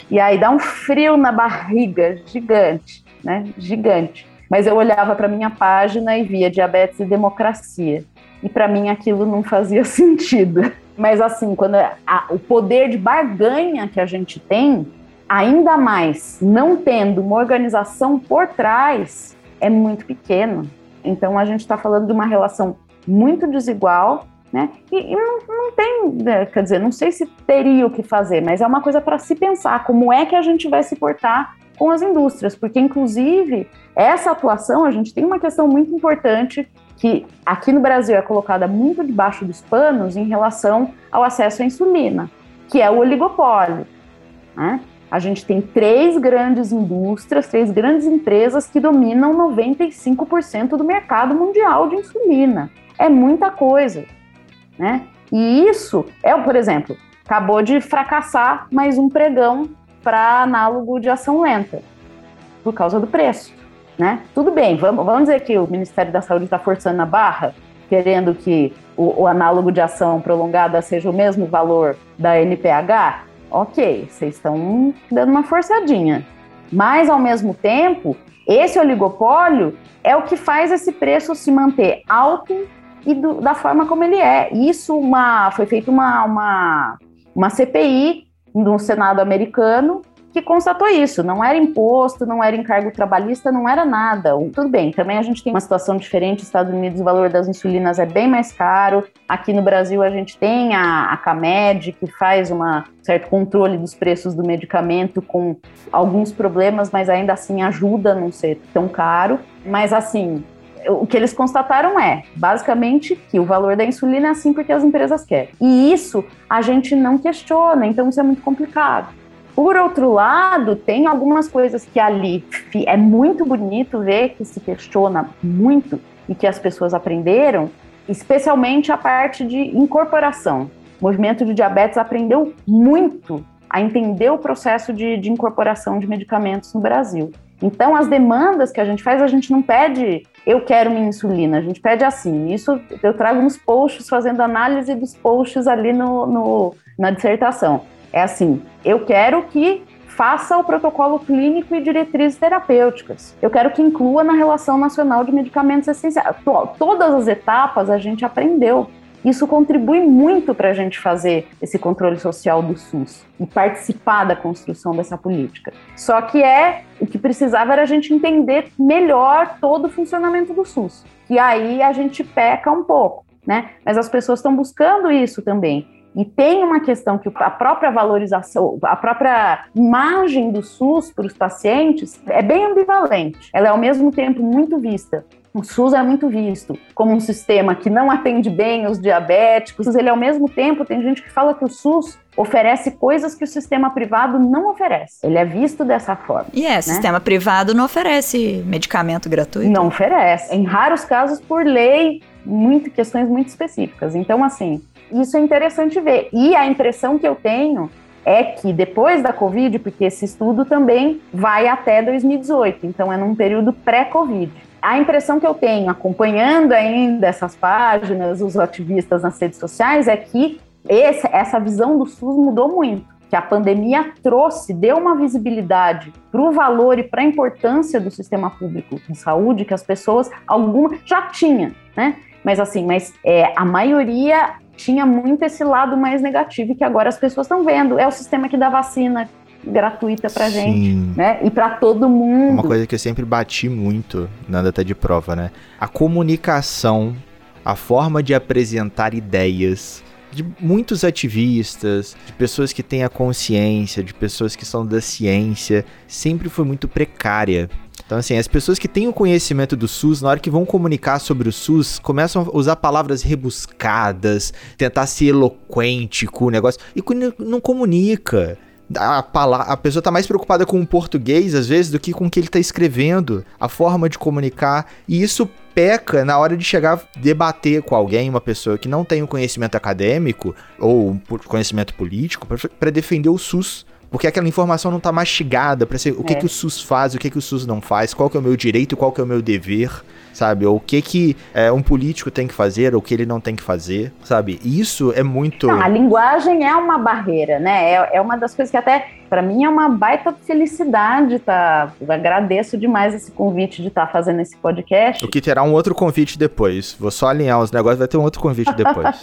E aí dá um frio na barriga gigante, né? Gigante. Mas eu olhava para minha página e via diabetes e democracia. E para mim aquilo não fazia sentido. Mas assim, quando a, o poder de barganha que a gente tem, ainda mais não tendo uma organização por trás, é muito pequeno. Então a gente está falando de uma relação muito desigual, né? E, e não, não, tem, né, quer dizer, não sei se teria o que fazer, mas é uma coisa para se pensar como é que a gente vai se portar com as indústrias, porque inclusive essa atuação a gente tem uma questão muito importante que aqui no Brasil é colocada muito debaixo dos panos em relação ao acesso à insulina, que é o oligopólio. Né? A gente tem três grandes indústrias, três grandes empresas que dominam 95% do mercado mundial de insulina. É muita coisa. Né? E isso é, por exemplo, acabou de fracassar mais um pregão para análogo de ação lenta, por causa do preço né? Tudo bem, vamos, vamos dizer que o Ministério da Saúde está forçando a barra, querendo que o, o, análogo de ação prolongada seja o mesmo valor da NPH. Ok, vocês estão dando uma forçadinha. Mas, ao mesmo tempo, esse oligopólio é o que faz esse preço se manter alto e do, da forma como ele é. Isso uma, foi feita uma, uma, uma CPI no Senado americano que constatou isso. Não era imposto, não era encargo trabalhista, não era nada. Tudo bem, também a gente tem uma situação diferente. Estados Unidos o valor das insulinas é bem mais caro. Aqui no Brasil a gente tem a, a CAMED, que faz um certo controle dos preços do medicamento com alguns problemas, mas ainda assim ajuda a não ser tão caro. Mas assim, o que eles constataram é, basicamente, que o valor da insulina é assim porque as empresas querem. E isso a gente não questiona, então isso é muito complicado. Por outro lado, tem algumas coisas que ali é muito bonito ver que se questiona muito e que as pessoas aprenderam, especialmente a parte de incorporação. O movimento de diabetes aprendeu muito a entender o processo de, de incorporação de medicamentos no Brasil. Então, as demandas que a gente faz, a gente não pede eu quero minha insulina. A gente pede assim. Isso eu trago nos posts, fazendo análise dos posts ali no, no na dissertação. É assim: eu quero que faça o protocolo clínico e diretrizes terapêuticas. Eu quero que inclua na relação nacional de medicamentos essenciais. Todas as etapas a gente aprendeu. Isso contribui muito para a gente fazer esse controle social do SUS e participar da construção dessa política. Só que é o que precisava era a gente entender melhor todo o funcionamento do SUS. E aí a gente peca um pouco, né? Mas as pessoas estão buscando isso também. E tem uma questão que a própria valorização, a própria imagem do SUS para os pacientes é bem ambivalente. Ela é ao mesmo tempo muito vista. O SUS é muito visto como um sistema que não atende bem os diabéticos. Ele, ao mesmo tempo, tem gente que fala que o SUS oferece coisas que o sistema privado não oferece. Ele é visto dessa forma. E é, né? sistema privado não oferece medicamento gratuito? Não oferece. Em raros casos, por lei, muito, questões muito específicas. Então, assim, isso é interessante ver. E a impressão que eu tenho é que depois da Covid, porque esse estudo também vai até 2018, então é num período pré-Covid. A impressão que eu tenho, acompanhando ainda essas páginas, os ativistas nas redes sociais, é que esse, essa visão do SUS mudou muito. Que a pandemia trouxe, deu uma visibilidade para o valor e para a importância do sistema público de saúde que as pessoas, alguma já tinha, né? Mas assim, mas é, a maioria tinha muito esse lado mais negativo que agora as pessoas estão vendo. É o sistema que dá vacina gratuita pra Sim. gente, né? E para todo mundo. Uma coisa que eu sempre bati muito na data de prova, né? A comunicação, a forma de apresentar ideias de muitos ativistas, de pessoas que têm a consciência, de pessoas que são da ciência, sempre foi muito precária. Então, assim, as pessoas que têm o conhecimento do SUS, na hora que vão comunicar sobre o SUS, começam a usar palavras rebuscadas, tentar ser eloquente com o negócio, e não comunica. A, a pessoa tá mais preocupada com o português, às vezes, do que com o que ele tá escrevendo, a forma de comunicar. E isso peca na hora de chegar a debater com alguém, uma pessoa que não tem o um conhecimento acadêmico ou um conhecimento político, para defender o SUS. Porque aquela informação não tá mastigada para ser o que, é. que o SUS faz, o que, que o SUS não faz, qual que é o meu direito, qual que é o meu dever, sabe? Ou o que que é, um político tem que fazer, ou o que ele não tem que fazer, sabe? Isso é muito... Não, a linguagem é uma barreira, né? É, é uma das coisas que até para mim é uma baita felicidade, tá? Eu agradeço demais esse convite de estar tá fazendo esse podcast. O que terá um outro convite depois. Vou só alinhar os negócios, vai ter um outro convite depois.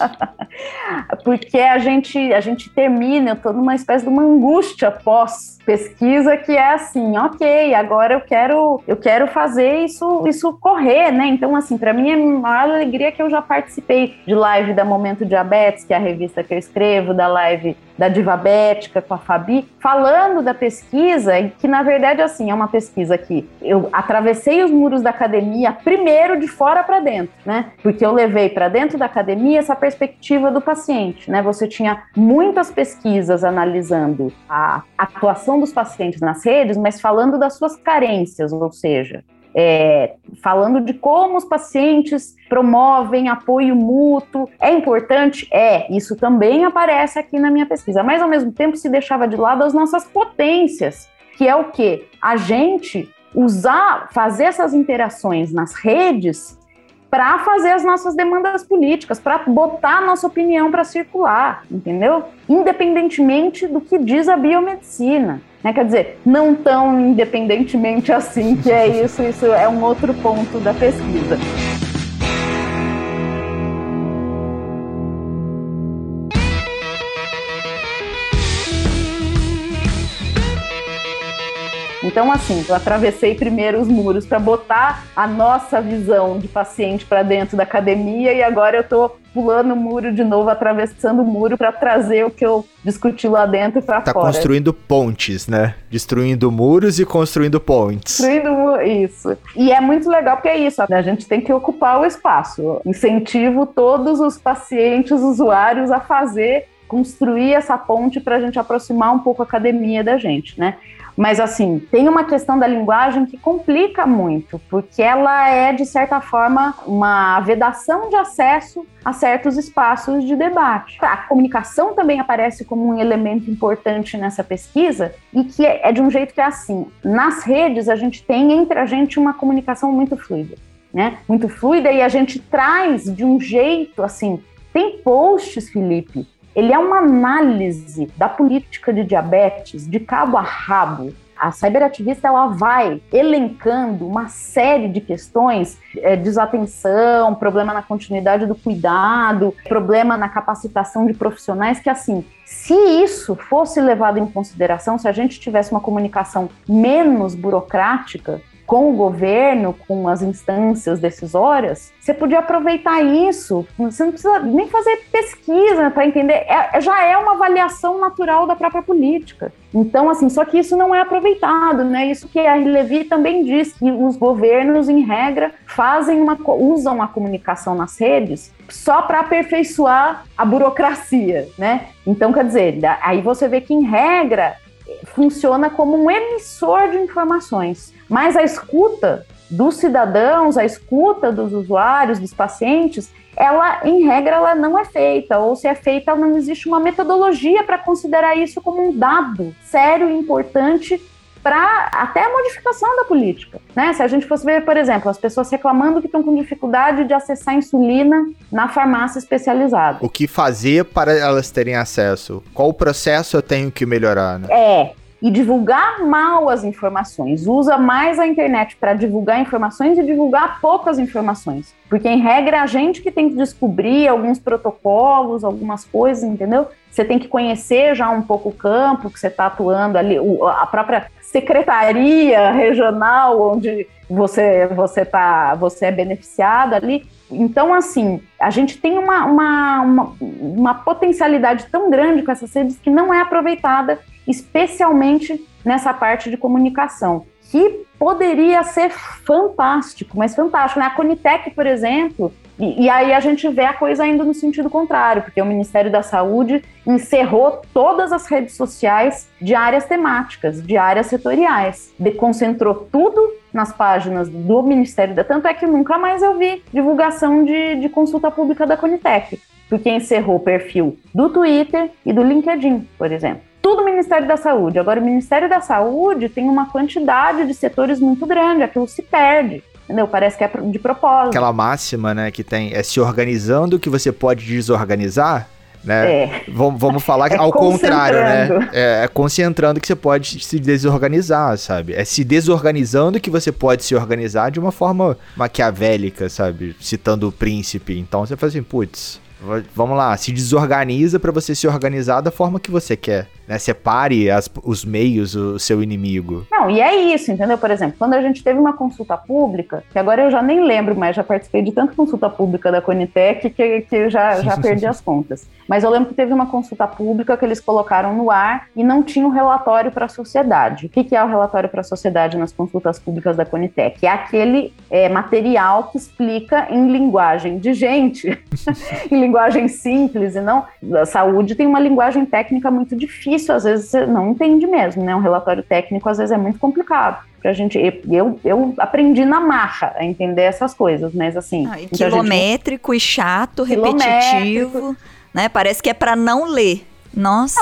Porque a gente, a gente termina, eu tô numa espécie de uma angústia pós pesquisa que é assim, ok, agora eu quero, eu quero fazer isso, isso correr, né? Então, assim, para mim é a maior alegria que eu já participei de live da Momento Diabetes, que é a revista que eu escrevo, da live da Divabética com a Fabi, falando da pesquisa, que na verdade assim, é uma pesquisa que eu atravessei os muros da academia primeiro de fora para dentro, né? Porque eu levei para dentro da academia essa perspectiva do paciente, né? Você tinha muitas pesquisas analisando a atuação dos pacientes nas redes, mas falando das suas carências, ou seja, é, falando de como os pacientes promovem apoio mútuo. É importante? É, isso também aparece aqui na minha pesquisa, mas ao mesmo tempo se deixava de lado as nossas potências, que é o que? A gente usar, fazer essas interações nas redes para fazer as nossas demandas políticas, para botar a nossa opinião para circular, entendeu? Independentemente do que diz a biomedicina. Né? Quer dizer, não tão independentemente assim que é isso, isso é um outro ponto da pesquisa. Então, assim, eu atravessei primeiro os muros para botar a nossa visão de paciente para dentro da academia e agora eu estou pulando o muro de novo, atravessando o muro para trazer o que eu discuti lá dentro para tá fora. Tá construindo pontes, né? Destruindo muros e construindo pontes. Destruindo isso. E é muito legal porque é isso, a gente tem que ocupar o espaço. Incentivo todos os pacientes, usuários a fazer construir essa ponte para a gente aproximar um pouco a academia da gente, né? Mas, assim, tem uma questão da linguagem que complica muito, porque ela é, de certa forma, uma vedação de acesso a certos espaços de debate. A comunicação também aparece como um elemento importante nessa pesquisa e que é, é de um jeito que é assim: nas redes, a gente tem entre a gente uma comunicação muito fluida. né? Muito fluida e a gente traz de um jeito assim. Tem posts, Felipe. Ele é uma análise da política de diabetes de cabo a rabo. A cyberativista ela vai elencando uma série de questões, é, desatenção, problema na continuidade do cuidado, problema na capacitação de profissionais, que assim, se isso fosse levado em consideração, se a gente tivesse uma comunicação menos burocrática, com o governo, com as instâncias decisórias, você podia aproveitar isso. Você não precisa nem fazer pesquisa para entender. É, é, já é uma avaliação natural da própria política. Então, assim, só que isso não é aproveitado, né? Isso que a Levi também diz que os governos, em regra, fazem uma, usam a comunicação nas redes só para aperfeiçoar a burocracia, né? Então, quer dizer, aí você vê que, em regra, funciona como um emissor de informações. Mas a escuta dos cidadãos, a escuta dos usuários, dos pacientes, ela, em regra, ela não é feita, ou se é feita, não existe uma metodologia para considerar isso como um dado sério e importante para até a modificação da política. Né? Se a gente fosse ver, por exemplo, as pessoas reclamando que estão com dificuldade de acessar insulina na farmácia especializada. O que fazer para elas terem acesso? Qual o processo eu tenho que melhorar? Né? É, e divulgar mal as informações. Usa mais a internet para divulgar informações e divulgar poucas informações. Porque, em regra, a gente que tem que descobrir alguns protocolos, algumas coisas, entendeu? Você tem que conhecer já um pouco o campo que você está atuando ali, a própria secretaria regional onde você você tá você é beneficiado ali então assim a gente tem uma, uma, uma, uma potencialidade tão grande com essas redes que não é aproveitada especialmente nessa parte de comunicação, que poderia ser fantástico, mas fantástico. Né? A Conitec, por exemplo, e, e, aí a gente vê a coisa indo no sentido contrário, porque o Ministério da Saúde encerrou todas as redes sociais de áreas temáticas, de áreas setoriais, concentrou tudo nas páginas do Ministério da. Tanto é que nunca mais eu vi divulgação de, de consulta pública da Conitec, porque encerrou o perfil do Twitter e do LinkedIn, por exemplo tudo Ministério da Saúde. Agora, o Ministério da Saúde tem uma quantidade de setores muito grande, aquilo se perde. Entendeu? Parece que é de propósito. Aquela máxima, né, que tem é se organizando que você pode desorganizar, né? É. Vamos, vamos falar é ao contrário, né? É, é, concentrando que você pode se desorganizar, sabe? É se desorganizando que você pode se organizar de uma forma maquiavélica, sabe? Citando o príncipe. Então você fala assim, putz, vamos lá, se desorganiza para você se organizar da forma que você quer né? Separe as, os meios, o seu inimigo. Não, e é isso, entendeu? Por exemplo, quando a gente teve uma consulta pública, que agora eu já nem lembro mais, já participei de tanta consulta pública da Conitec que, que eu já, já perdi as contas. Mas eu lembro que teve uma consulta pública que eles colocaram no ar e não tinha um relatório para a sociedade. O que, que é o relatório para a sociedade nas consultas públicas da Conitec? É aquele é, material que explica em linguagem de gente, em linguagem simples e não. A saúde tem uma linguagem técnica muito difícil isso às vezes você não entende mesmo, né? Um relatório técnico às vezes é muito complicado pra gente. Eu, eu aprendi na marcha a entender essas coisas, mas assim. Ah, e quilométrico gente... e chato, repetitivo, né? Parece que é para não ler. Nossa.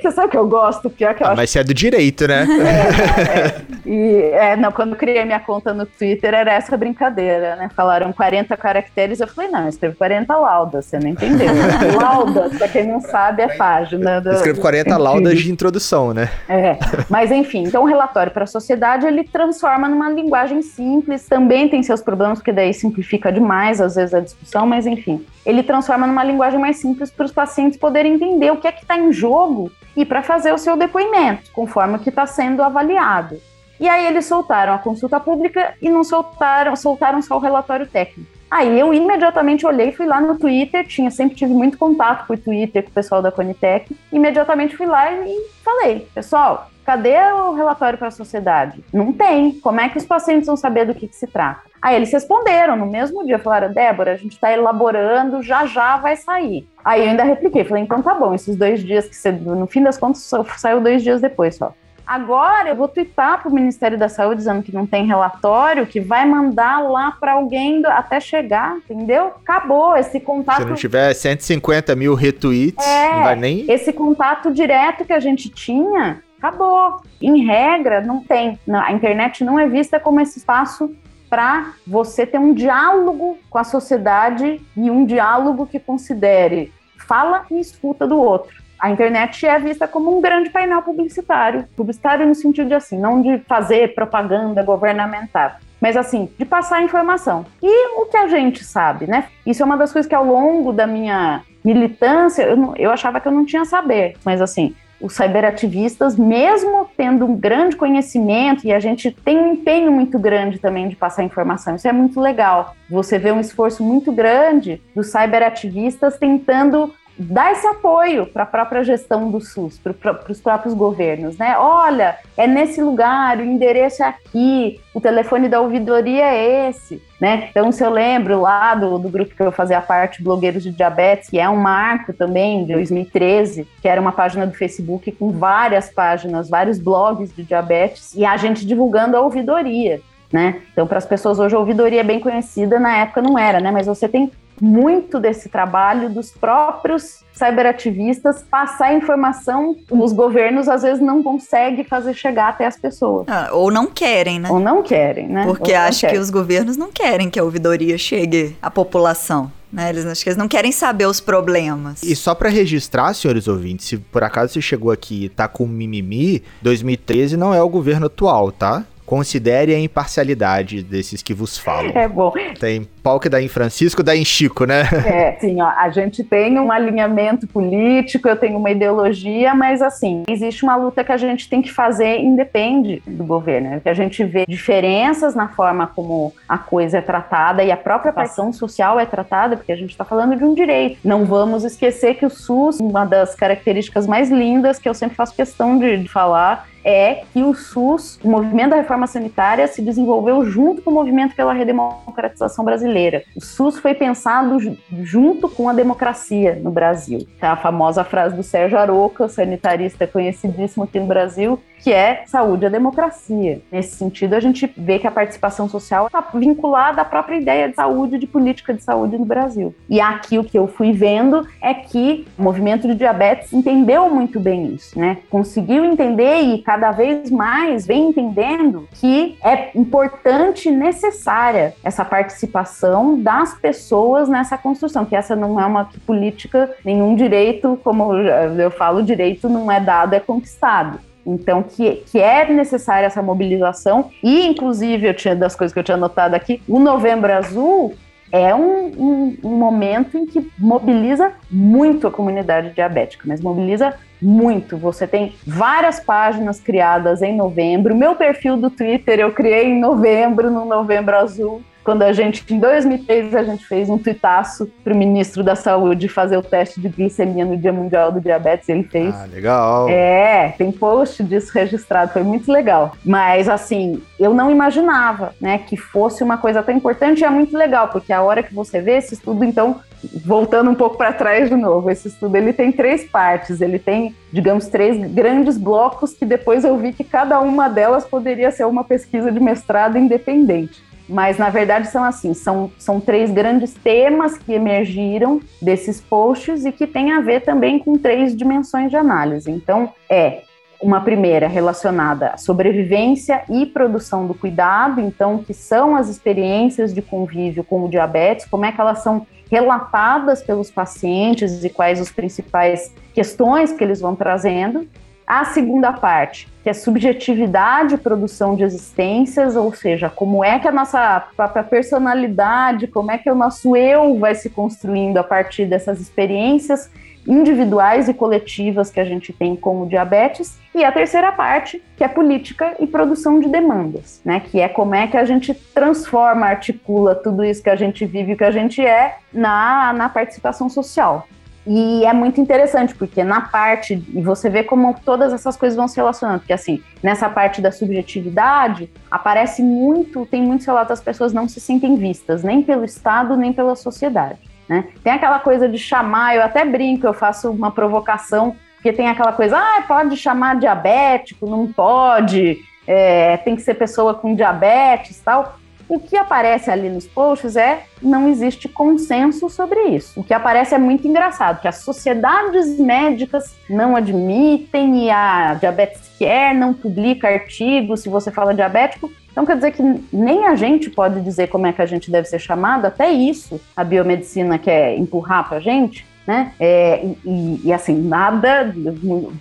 Você sabe o que eu gosto? Pior que eu ah, acho... Mas você é do direito, né? É, é. E, é, não, quando eu criei minha conta no Twitter era essa brincadeira, né? Falaram 40 caracteres, eu falei, não, eu escrevo 40 laudas, você não entendeu. laudas, pra quem não sabe, é página. Do... Eu escrevo 40 laudas de introdução, né? É, mas enfim, então o relatório para a sociedade, ele transforma numa linguagem simples, também tem seus problemas, porque daí simplifica demais, às vezes, a discussão, mas enfim. Ele transforma numa linguagem mais simples para os pacientes poderem entender o que é que está em jogo e para fazer o seu depoimento, conforme o que está sendo avaliado. E aí eles soltaram a consulta pública e não soltaram, soltaram só o relatório técnico. Aí eu imediatamente olhei, fui lá no Twitter, tinha sempre tive muito contato o Twitter, com o pessoal da Conitec, imediatamente fui lá e falei, pessoal, cadê o relatório para a sociedade? Não tem. Como é que os pacientes vão saber do que, que se trata? Aí eles responderam no mesmo dia, falaram, Débora, a gente está elaborando, já já vai sair. Aí eu ainda repliquei, falei, então tá bom, esses dois dias que você, no fim das contas, saiu dois dias depois só. Agora eu vou twittar para o Ministério da Saúde dizendo que não tem relatório, que vai mandar lá para alguém até chegar, entendeu? Acabou esse contato. Se não tiver 150 mil retweets, é, não vai nem. Esse contato direto que a gente tinha, acabou. Em regra, não tem. A internet não é vista como esse espaço para você ter um diálogo com a sociedade e um diálogo que considere fala e escuta do outro. A internet é vista como um grande painel publicitário, publicitário no sentido de assim, não de fazer propaganda governamental, mas assim, de passar informação. E o que a gente sabe, né? Isso é uma das coisas que ao longo da minha militância eu, eu achava que eu não tinha saber, mas assim, os cyberativistas, mesmo tendo um grande conhecimento, e a gente tem um empenho muito grande também de passar informação, isso é muito legal. Você vê um esforço muito grande dos cyberativistas tentando dar esse apoio para a própria gestão do SUS, para os próprios governos, né? Olha, é nesse lugar, o endereço é aqui, o telefone da ouvidoria é esse, né? Então, se eu lembro lá do, do grupo que eu fazia parte, Blogueiros de Diabetes, que é um marco também, de 2013, que era uma página do Facebook com várias páginas, vários blogs de diabetes, e a gente divulgando a ouvidoria. Né? Então, para as pessoas hoje, a ouvidoria é bem conhecida, na época não era, né? Mas você tem muito desse trabalho dos próprios cyberativistas passar informação, os governos às vezes não conseguem fazer chegar até as pessoas. Ah, ou não querem, né? Ou não querem, né? Porque acho que os governos não querem que a ouvidoria chegue à população. Né? Eles, acho que eles não querem saber os problemas. E só para registrar, senhores ouvintes, se por acaso você chegou aqui e tá com mimimi, 2013 não é o governo atual, tá? Considere a imparcialidade desses que vos falam. É bom. Tem pau que dá em Francisco, dá em Chico, né? É, sim, ó, a gente tem um alinhamento político, eu tenho uma ideologia, mas assim, existe uma luta que a gente tem que fazer independe do governo, que a gente vê diferenças na forma como a coisa é tratada e a própria ação social é tratada, porque a gente está falando de um direito. Não vamos esquecer que o SUS, uma das características mais lindas que eu sempre faço questão de, de falar, é que o SUS, o movimento da reforma sanitária, se desenvolveu junto com o movimento pela redemocratização brasileira. O SUS foi pensado junto com a democracia no Brasil. É a famosa frase do Sérgio Aroca, sanitarista conhecidíssimo aqui no Brasil, que é saúde à democracia. Nesse sentido, a gente vê que a participação social está vinculada à própria ideia de saúde, de política de saúde no Brasil. E aqui o que eu fui vendo é que o movimento de diabetes entendeu muito bem isso, né? Conseguiu entender e cada vez mais vem entendendo que é importante e necessária essa participação das pessoas nessa construção, que essa não é uma política, nenhum direito, como eu falo, direito não é dado, é conquistado. Então, que, que é necessária essa mobilização, e inclusive, eu tinha das coisas que eu tinha anotado aqui, o Novembro Azul é um, um, um, momento em que mobiliza muito a comunidade diabética, mas mobiliza muito. Você tem várias páginas criadas em novembro. Meu perfil do Twitter eu criei em novembro, no Novembro Azul quando a gente, em 2003, a gente fez um tuitaço para o ministro da Saúde fazer o teste de glicemia no Dia Mundial do Diabetes, ele fez. Ah, legal. É, tem post disso registrado, foi muito legal. Mas, assim, eu não imaginava, né, que fosse uma coisa tão importante e é muito legal, porque a hora que você vê esse estudo, então, voltando um pouco para trás de novo, esse estudo ele tem três partes, ele tem, digamos, três grandes blocos que depois eu vi que cada uma delas poderia ser uma pesquisa de mestrado independente. Mas na verdade são assim, são, são três grandes temas que emergiram desses posts e que tem a ver também com três dimensões de análise. Então, é uma primeira relacionada à sobrevivência e produção do cuidado, então, que são as experiências de convívio com o diabetes, como é que elas são relatadas pelos pacientes e quais as principais questões que eles vão trazendo. A segunda parte, que é subjetividade e produção de existências, ou seja, como é que a nossa própria personalidade, como é que o nosso eu vai se construindo a partir dessas experiências individuais e coletivas que a gente tem com o diabetes. E a terceira parte, que é política e produção de demandas, né? Que é como é que a gente transforma, articula tudo isso que a gente vive e que a gente é na, na participação social. E é muito interessante, porque na parte, e você vê como todas essas coisas vão se relacionando, porque assim, nessa parte da subjetividade, aparece muito, tem muitos relatos as pessoas não se sentem vistas, nem pelo Estado, nem pela sociedade. Né? Tem aquela coisa de chamar, eu até brinco, eu faço uma provocação, porque tem aquela coisa, ah, pode chamar diabético, não pode, é, tem que ser pessoa com diabetes tal. O que aparece ali nos posts é não existe consenso sobre isso. O que aparece é muito engraçado, que as sociedades médicas não admitem e a Diabetes Care não publica artigos se você fala diabético. Então quer dizer que nem a gente pode dizer como é que a gente deve ser chamado, até isso a biomedicina quer empurrar para a gente né? É, e, e, assim, nada,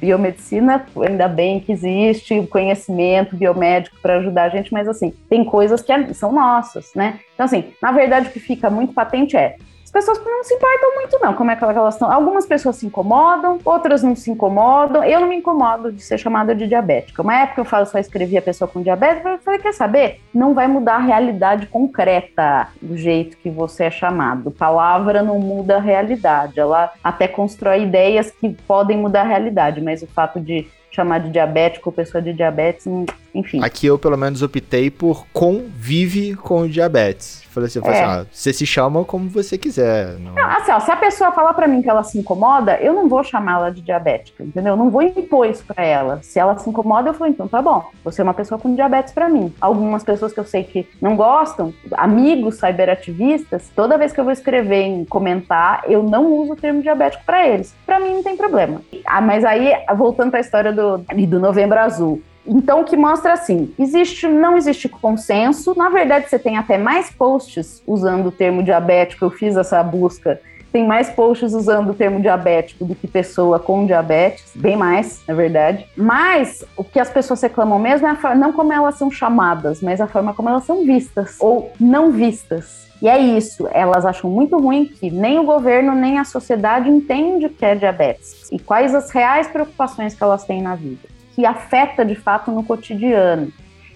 biomedicina, ainda bem que existe conhecimento biomédico para ajudar a gente, mas assim, tem coisas que é, são nossas, né? Então, assim, na verdade, o que fica muito patente é as pessoas não se importam muito, não. Como é que elas estão? Algumas pessoas se incomodam, outras não se incomodam. Eu não me incomodo de ser chamada de diabética. Uma época eu falo, só escrevi a pessoa com diabetes, eu falei, quer saber? Não vai mudar a realidade concreta do jeito que você é chamado. Palavra não muda a realidade. Ela até constrói ideias que podem mudar a realidade, mas o fato de chamar de diabético pessoa de diabetes, enfim. Aqui eu pelo menos optei por convive com o diabetes. Falei assim, falei é. assim ah, você se chama como você quiser. Não... Não, assim, ó, se a pessoa falar para mim que ela se incomoda, eu não vou chamá-la de diabética, entendeu? Eu não vou impor isso pra ela. Se ela se incomoda, eu falo, então tá bom, você é uma pessoa com diabetes para mim. Algumas pessoas que eu sei que não gostam, amigos cyberativistas, toda vez que eu vou escrever em comentar, eu não uso o termo diabético para eles. Para mim não tem problema. Ah, mas aí, voltando para a história do, do Novembro Azul, então, o que mostra assim, existe, não existe consenso. Na verdade, você tem até mais posts usando o termo diabético. Eu fiz essa busca. Tem mais posts usando o termo diabético do que pessoa com diabetes, bem mais, na verdade. Mas o que as pessoas reclamam mesmo é a, não como elas são chamadas, mas a forma como elas são vistas ou não vistas. E é isso, elas acham muito ruim que nem o governo nem a sociedade entende o que é diabetes e quais as reais preocupações que elas têm na vida que afeta de fato no cotidiano.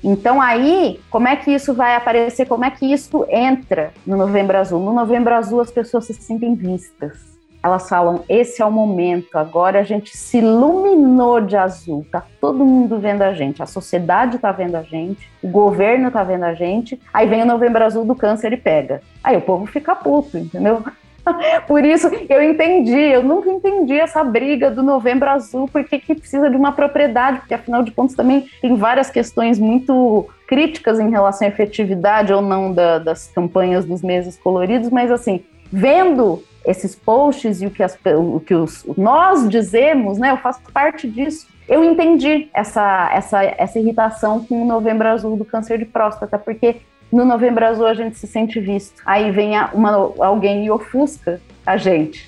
Então aí, como é que isso vai aparecer? Como é que isso entra no Novembro Azul? No Novembro Azul as pessoas se sentem vistas. Elas falam: esse é o momento. Agora a gente se iluminou de azul. Tá todo mundo vendo a gente. A sociedade tá vendo a gente. O governo tá vendo a gente. Aí vem o Novembro Azul do câncer e pega. Aí o povo fica puto, entendeu? Por isso eu entendi, eu nunca entendi essa briga do Novembro Azul, porque que precisa de uma propriedade, porque afinal de contas também tem várias questões muito críticas em relação à efetividade ou não da, das campanhas dos meses coloridos, mas assim, vendo esses posts e o que, as, o que os, nós dizemos, né, eu faço parte disso, eu entendi essa, essa, essa irritação com o Novembro Azul do câncer de próstata, porque no Novembro Azul a gente se sente visto. Aí vem uma, alguém e ofusca a gente.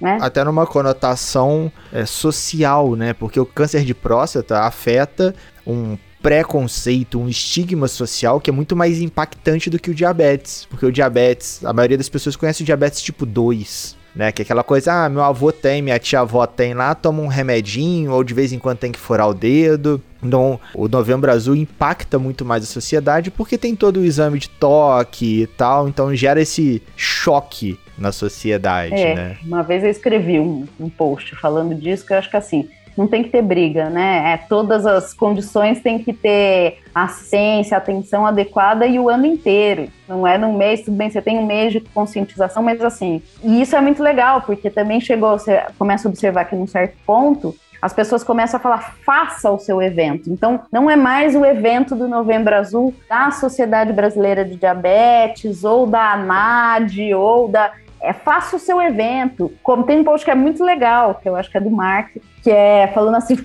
Né? Até numa conotação é, social, né? Porque o câncer de próstata afeta um preconceito, um estigma social que é muito mais impactante do que o diabetes. Porque o diabetes, a maioria das pessoas conhece o diabetes tipo 2 né? Que é aquela coisa, ah, meu avô tem, minha tia-avó tem lá, toma um remedinho, ou de vez em quando tem que furar o dedo. Então, o Novembro Azul impacta muito mais a sociedade porque tem todo o exame de toque e tal, então gera esse choque na sociedade, é, né? Uma vez eu escrevi um, um post falando disso, que eu acho que assim, não tem que ter briga, né? É, todas as condições têm que ter assistência, atenção adequada e o ano inteiro. Não é no mês, tudo bem, você tem um mês de conscientização, mas assim, e isso é muito legal, porque também chegou, você começa a observar que num certo ponto, as pessoas começam a falar, faça o seu evento. Então, não é mais o evento do Novembro Azul da Sociedade Brasileira de Diabetes, ou da ANAD, ou da é, faça o seu evento. Como tem um post que é muito legal, que eu acho que é do Mark, que é falando assim,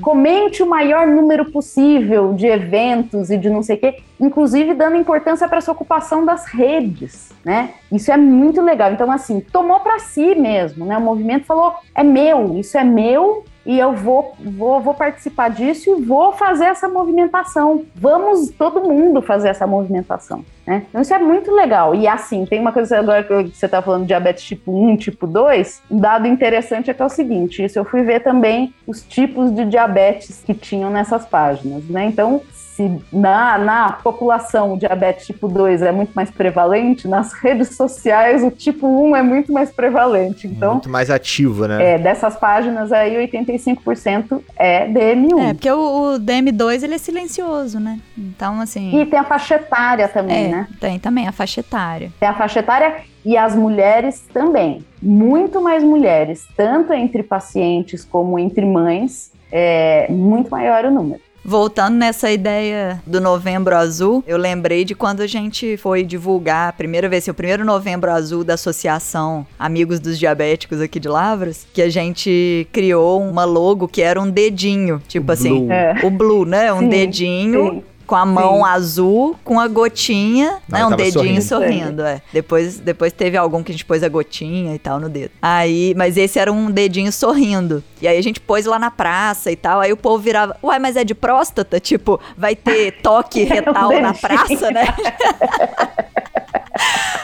comente o maior número possível de eventos e de não sei o quê, inclusive dando importância para essa ocupação das redes, né? Isso é muito legal. Então, assim, tomou para si mesmo, né? O movimento falou, é meu, isso é meu, e eu vou, vou, vou participar disso e vou fazer essa movimentação. Vamos todo mundo fazer essa movimentação. Né? Então isso é muito legal. E assim, tem uma coisa agora que você está falando de diabetes tipo 1, tipo 2, um dado interessante é que é o seguinte, isso eu fui ver também os tipos de diabetes que tinham nessas páginas, né? Então, se na, na população o diabetes tipo 2 é muito mais prevalente, nas redes sociais o tipo 1 é muito mais prevalente. Então, muito mais ativo, né? É, dessas páginas aí, 85% é DM1. É, porque o, o, DM2 ele é silencioso, né? Então, assim. E tem a faixa etária também, é, né? Tem também a faixa etária. Tem a faixa etária e as mulheres também. Muito mais mulheres, tanto entre pacientes como entre mães, é muito maior o número. Voltando nessa ideia do Novembro Azul, eu lembrei de quando a gente foi divulgar a primeira vez, assim, o primeiro Novembro Azul da Associação Amigos dos Diabéticos aqui de Lavras, que a gente criou uma logo que era um dedinho, tipo O assim, Blue. É. o Blue, né? Um Sim, dedinho sim. Com a mão Sim. azul, com a gotinha, Não, né? Um dedinho sorrindo. sorrindo, é. Depois, depois teve algum que a gente pôs a gotinha e tal no dedo. Aí, mas esse era um dedinho sorrindo. E aí a gente pôs lá na praça e tal. Aí o povo virava, uai, mas é de próstata? Tipo, vai ter toque retal na praça, né?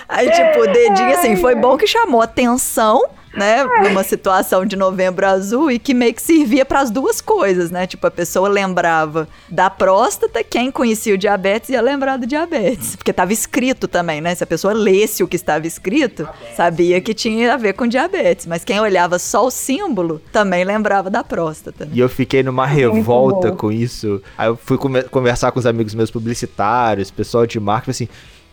Aí, tipo, o dedinho, assim, foi bom que chamou atenção, né? Numa situação de novembro azul e que meio que servia para as duas coisas, né? Tipo, a pessoa lembrava da próstata, quem conhecia o diabetes ia lembrar do diabetes. Porque tava escrito também, né? Se a pessoa lesse o que estava escrito, sabia que tinha a ver com diabetes. Mas quem olhava só o símbolo também lembrava da próstata. Né? E eu fiquei numa Muito revolta com isso. Aí eu fui conversar com os amigos meus publicitários, pessoal de marketing, assim.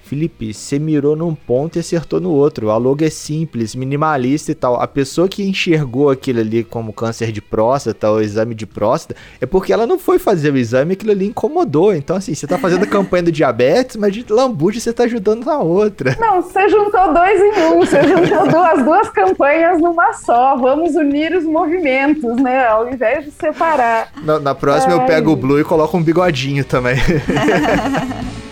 Felipe, você mirou num ponto e acertou no outro. A logo é simples, minimalista e tal. A pessoa que enxergou aquilo ali como câncer de próstata ou exame de próstata é porque ela não foi fazer o exame e aquilo ali incomodou. Então, assim, você tá fazendo a campanha do diabetes, mas de lambuja você tá ajudando na outra. Não, você juntou dois em um, você juntou duas, duas campanhas numa só. Vamos unir os movimentos, né? Ao invés de separar. Na, na próxima eu Ai. pego o Blue e coloco um bigodinho também.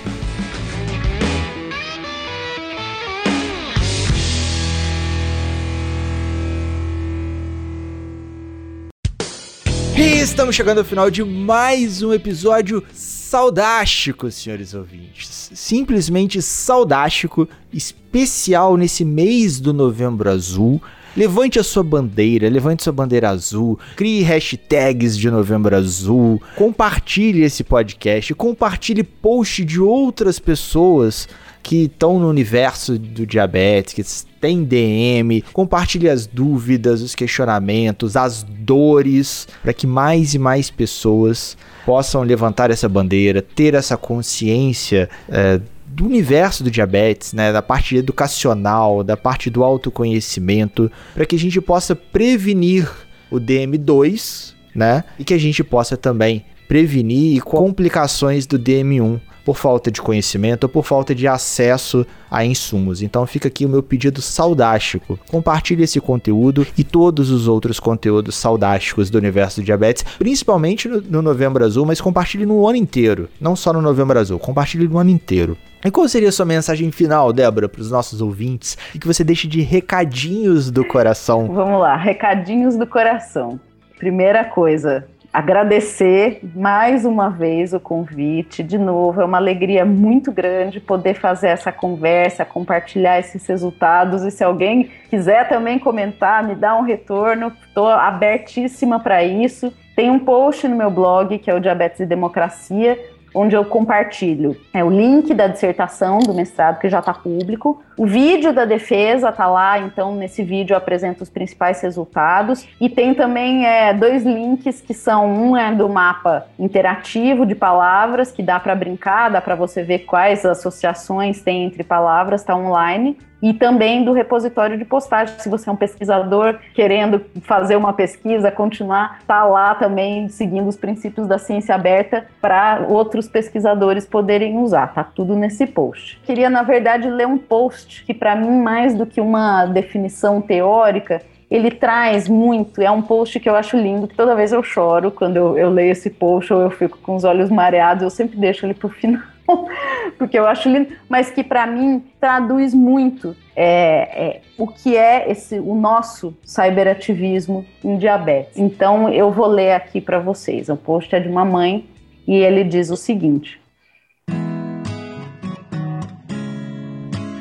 estamos chegando ao final de mais um episódio saudástico, senhores ouvintes. Simplesmente saudástico, especial nesse mês do Novembro Azul. Levante a sua bandeira, levante sua bandeira azul, crie hashtags de Novembro Azul, compartilhe esse podcast, compartilhe post de outras pessoas que estão no universo do diabetes, que tem DM, compartilhe as dúvidas, os questionamentos, as dores, para que mais e mais pessoas possam levantar essa bandeira, ter essa consciência é, do universo do diabetes, né, da parte educacional, da parte do autoconhecimento, para que a gente possa prevenir o DM2, né, e que a gente possa também prevenir complicações do DM1 por falta de conhecimento ou por falta de acesso a insumos. Então fica aqui o meu pedido saudástico. Compartilhe esse conteúdo e todos os outros conteúdos saudásticos do universo do diabetes, principalmente no, no Novembro Azul, mas compartilhe no ano inteiro, não só no Novembro Azul, compartilhe no ano inteiro. E qual seria a sua mensagem final, Débora, para os nossos ouvintes? E que você deixe de recadinhos do coração. Vamos lá, recadinhos do coração. Primeira coisa, agradecer mais uma vez o convite. De novo, é uma alegria muito grande poder fazer essa conversa, compartilhar esses resultados. E se alguém quiser também comentar, me dar um retorno, estou abertíssima para isso. Tem um post no meu blog, que é o Diabetes e Democracia, onde eu compartilho é, o link da dissertação do mestrado, que já está público. O vídeo da defesa está lá, então nesse vídeo eu apresento os principais resultados. E tem também é, dois links que são: um é do mapa interativo de palavras, que dá para brincar, dá para você ver quais associações tem entre palavras, está online e também do repositório de postagem. Se você é um pesquisador querendo fazer uma pesquisa, continuar, tá lá também seguindo os princípios da ciência aberta para outros pesquisadores poderem usar. Tá tudo nesse post. Queria, na verdade, ler um post que, para mim, mais do que uma definição teórica, ele traz muito, é um post que eu acho lindo, que toda vez eu choro quando eu, eu leio esse post ou eu fico com os olhos mareados, eu sempre deixo ele pro final, porque eu acho lindo, mas que para mim traduz muito é, é, o que é esse o nosso cyberativismo em diabetes. Então eu vou ler aqui para vocês. O post é de uma mãe e ele diz o seguinte: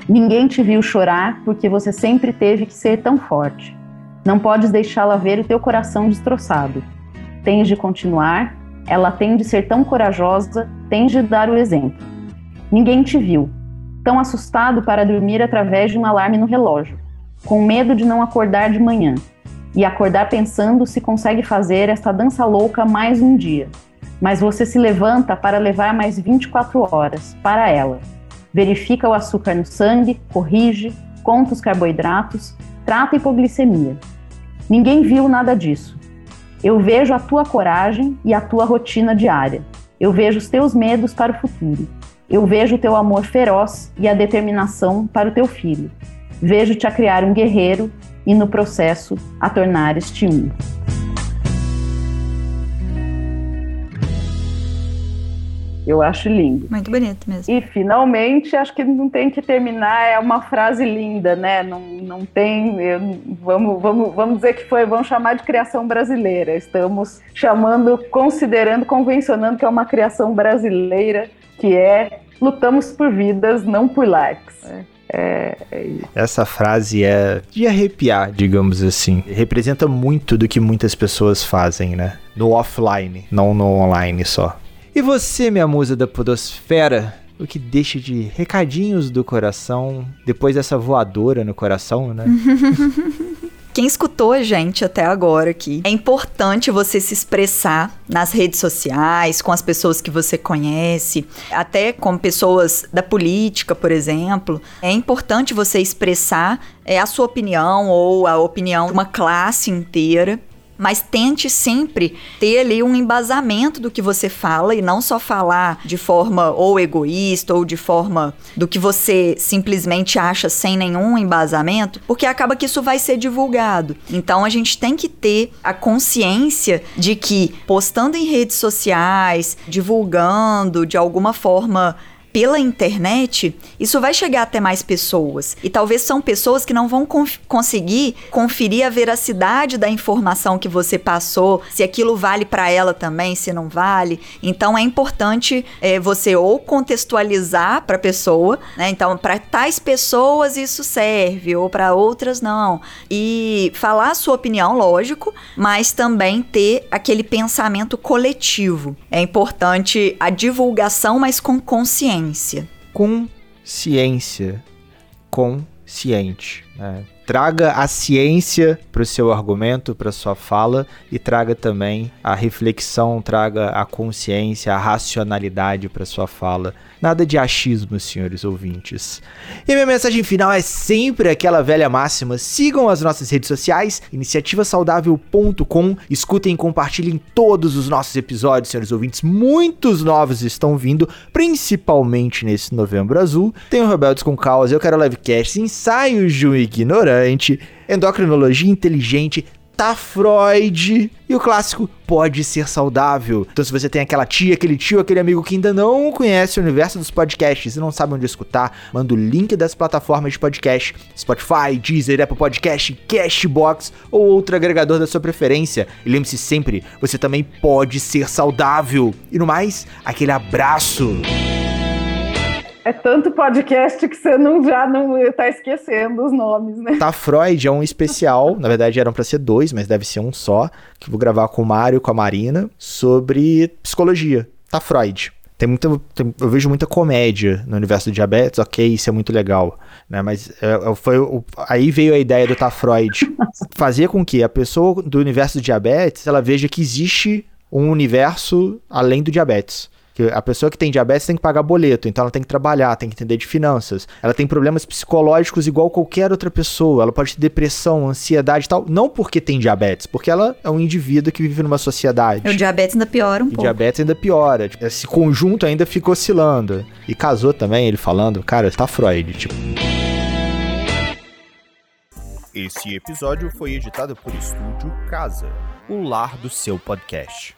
Ninguém te viu chorar porque você sempre teve que ser tão forte. Não podes deixá-la ver o teu coração destroçado. Tens de continuar, ela tem de ser tão corajosa, tens de dar o exemplo. Ninguém te viu, tão assustado para dormir através de um alarme no relógio, com medo de não acordar de manhã, e acordar pensando se consegue fazer esta dança louca mais um dia. Mas você se levanta para levar mais 24 horas para ela. Verifica o açúcar no sangue, corrige, conta os carboidratos, trata a hipoglicemia. Ninguém viu nada disso. Eu vejo a tua coragem e a tua rotina diária. Eu vejo os teus medos para o futuro. Eu vejo o teu amor feroz e a determinação para o teu filho. Vejo-te a criar um guerreiro e, no processo, a tornares-te um. Eu acho lindo. Muito bonito mesmo. E finalmente, acho que não tem que terminar, é uma frase linda, né? Não, não tem. Eu, vamos, vamos, vamos dizer que foi, vamos chamar de criação brasileira. Estamos chamando, considerando, convencionando que é uma criação brasileira, que é lutamos por vidas, não por likes. É. É, é Essa frase é de arrepiar, digamos assim. Representa muito do que muitas pessoas fazem, né? No offline, não no online só. E você, minha musa da podosfera, o que deixa de recadinhos do coração depois dessa voadora no coração, né? Quem escutou a gente até agora aqui, é importante você se expressar nas redes sociais, com as pessoas que você conhece, até com pessoas da política, por exemplo. É importante você expressar é, a sua opinião ou a opinião de uma classe inteira mas tente sempre ter ali um embasamento do que você fala e não só falar de forma ou egoísta ou de forma do que você simplesmente acha sem nenhum embasamento, porque acaba que isso vai ser divulgado. Então a gente tem que ter a consciência de que postando em redes sociais, divulgando de alguma forma pela internet, isso vai chegar até mais pessoas. E talvez são pessoas que não vão conf conseguir conferir a veracidade da informação que você passou, se aquilo vale para ela também, se não vale. Então é importante é, você ou contextualizar para a pessoa, né? Então, para tais pessoas isso serve, ou para outras não. E falar a sua opinião, lógico, mas também ter aquele pensamento coletivo. É importante a divulgação, mas com consciência consciência. Consciência. Consciente. Né? Traga a ciência para o seu argumento, para sua fala e traga também a reflexão, traga a consciência, a racionalidade para sua fala. Nada de achismo, senhores ouvintes. E minha mensagem final é sempre aquela velha máxima: sigam as nossas redes sociais, iniciativasaudável.com, escutem e compartilhem todos os nossos episódios, senhores ouvintes. Muitos novos estão vindo, principalmente nesse novembro azul. Tem o Rebeldes com Causa, eu quero livecast, ensaios de um ignorante, endocrinologia inteligente, tá Freud e o clássico pode ser saudável. Então, se você tem aquela tia, aquele tio, aquele amigo que ainda não conhece o universo dos podcasts e não sabe onde escutar, manda o link das plataformas de podcast: Spotify, Deezer, Apple Podcast, Cashbox ou outro agregador da sua preferência. E lembre-se sempre, você também pode ser saudável. E no mais, aquele abraço. É tanto podcast que você não já não tá esquecendo os nomes, né? Tá Freud é um especial, na verdade eram para ser dois, mas deve ser um só, que vou gravar com o Mário e com a Marina sobre psicologia. Tá Freud. Tem muita, tem, eu vejo muita comédia no universo do diabetes, ok, isso é muito legal, né? Mas é, é foi, o, aí veio a ideia do Tá Freud. Fazer com que a pessoa do universo do diabetes, ela veja que existe um universo além do diabetes. Que a pessoa que tem diabetes tem que pagar boleto, então ela tem que trabalhar, tem que entender de finanças. Ela tem problemas psicológicos igual qualquer outra pessoa. Ela pode ter depressão, ansiedade e tal. Não porque tem diabetes, porque ela é um indivíduo que vive numa sociedade. O diabetes ainda piora um e pouco. O diabetes ainda piora. Tipo, esse conjunto ainda fica oscilando. E casou também, ele falando, cara, tá Freud, tipo. Esse episódio foi editado por Estúdio Casa, o lar do seu podcast.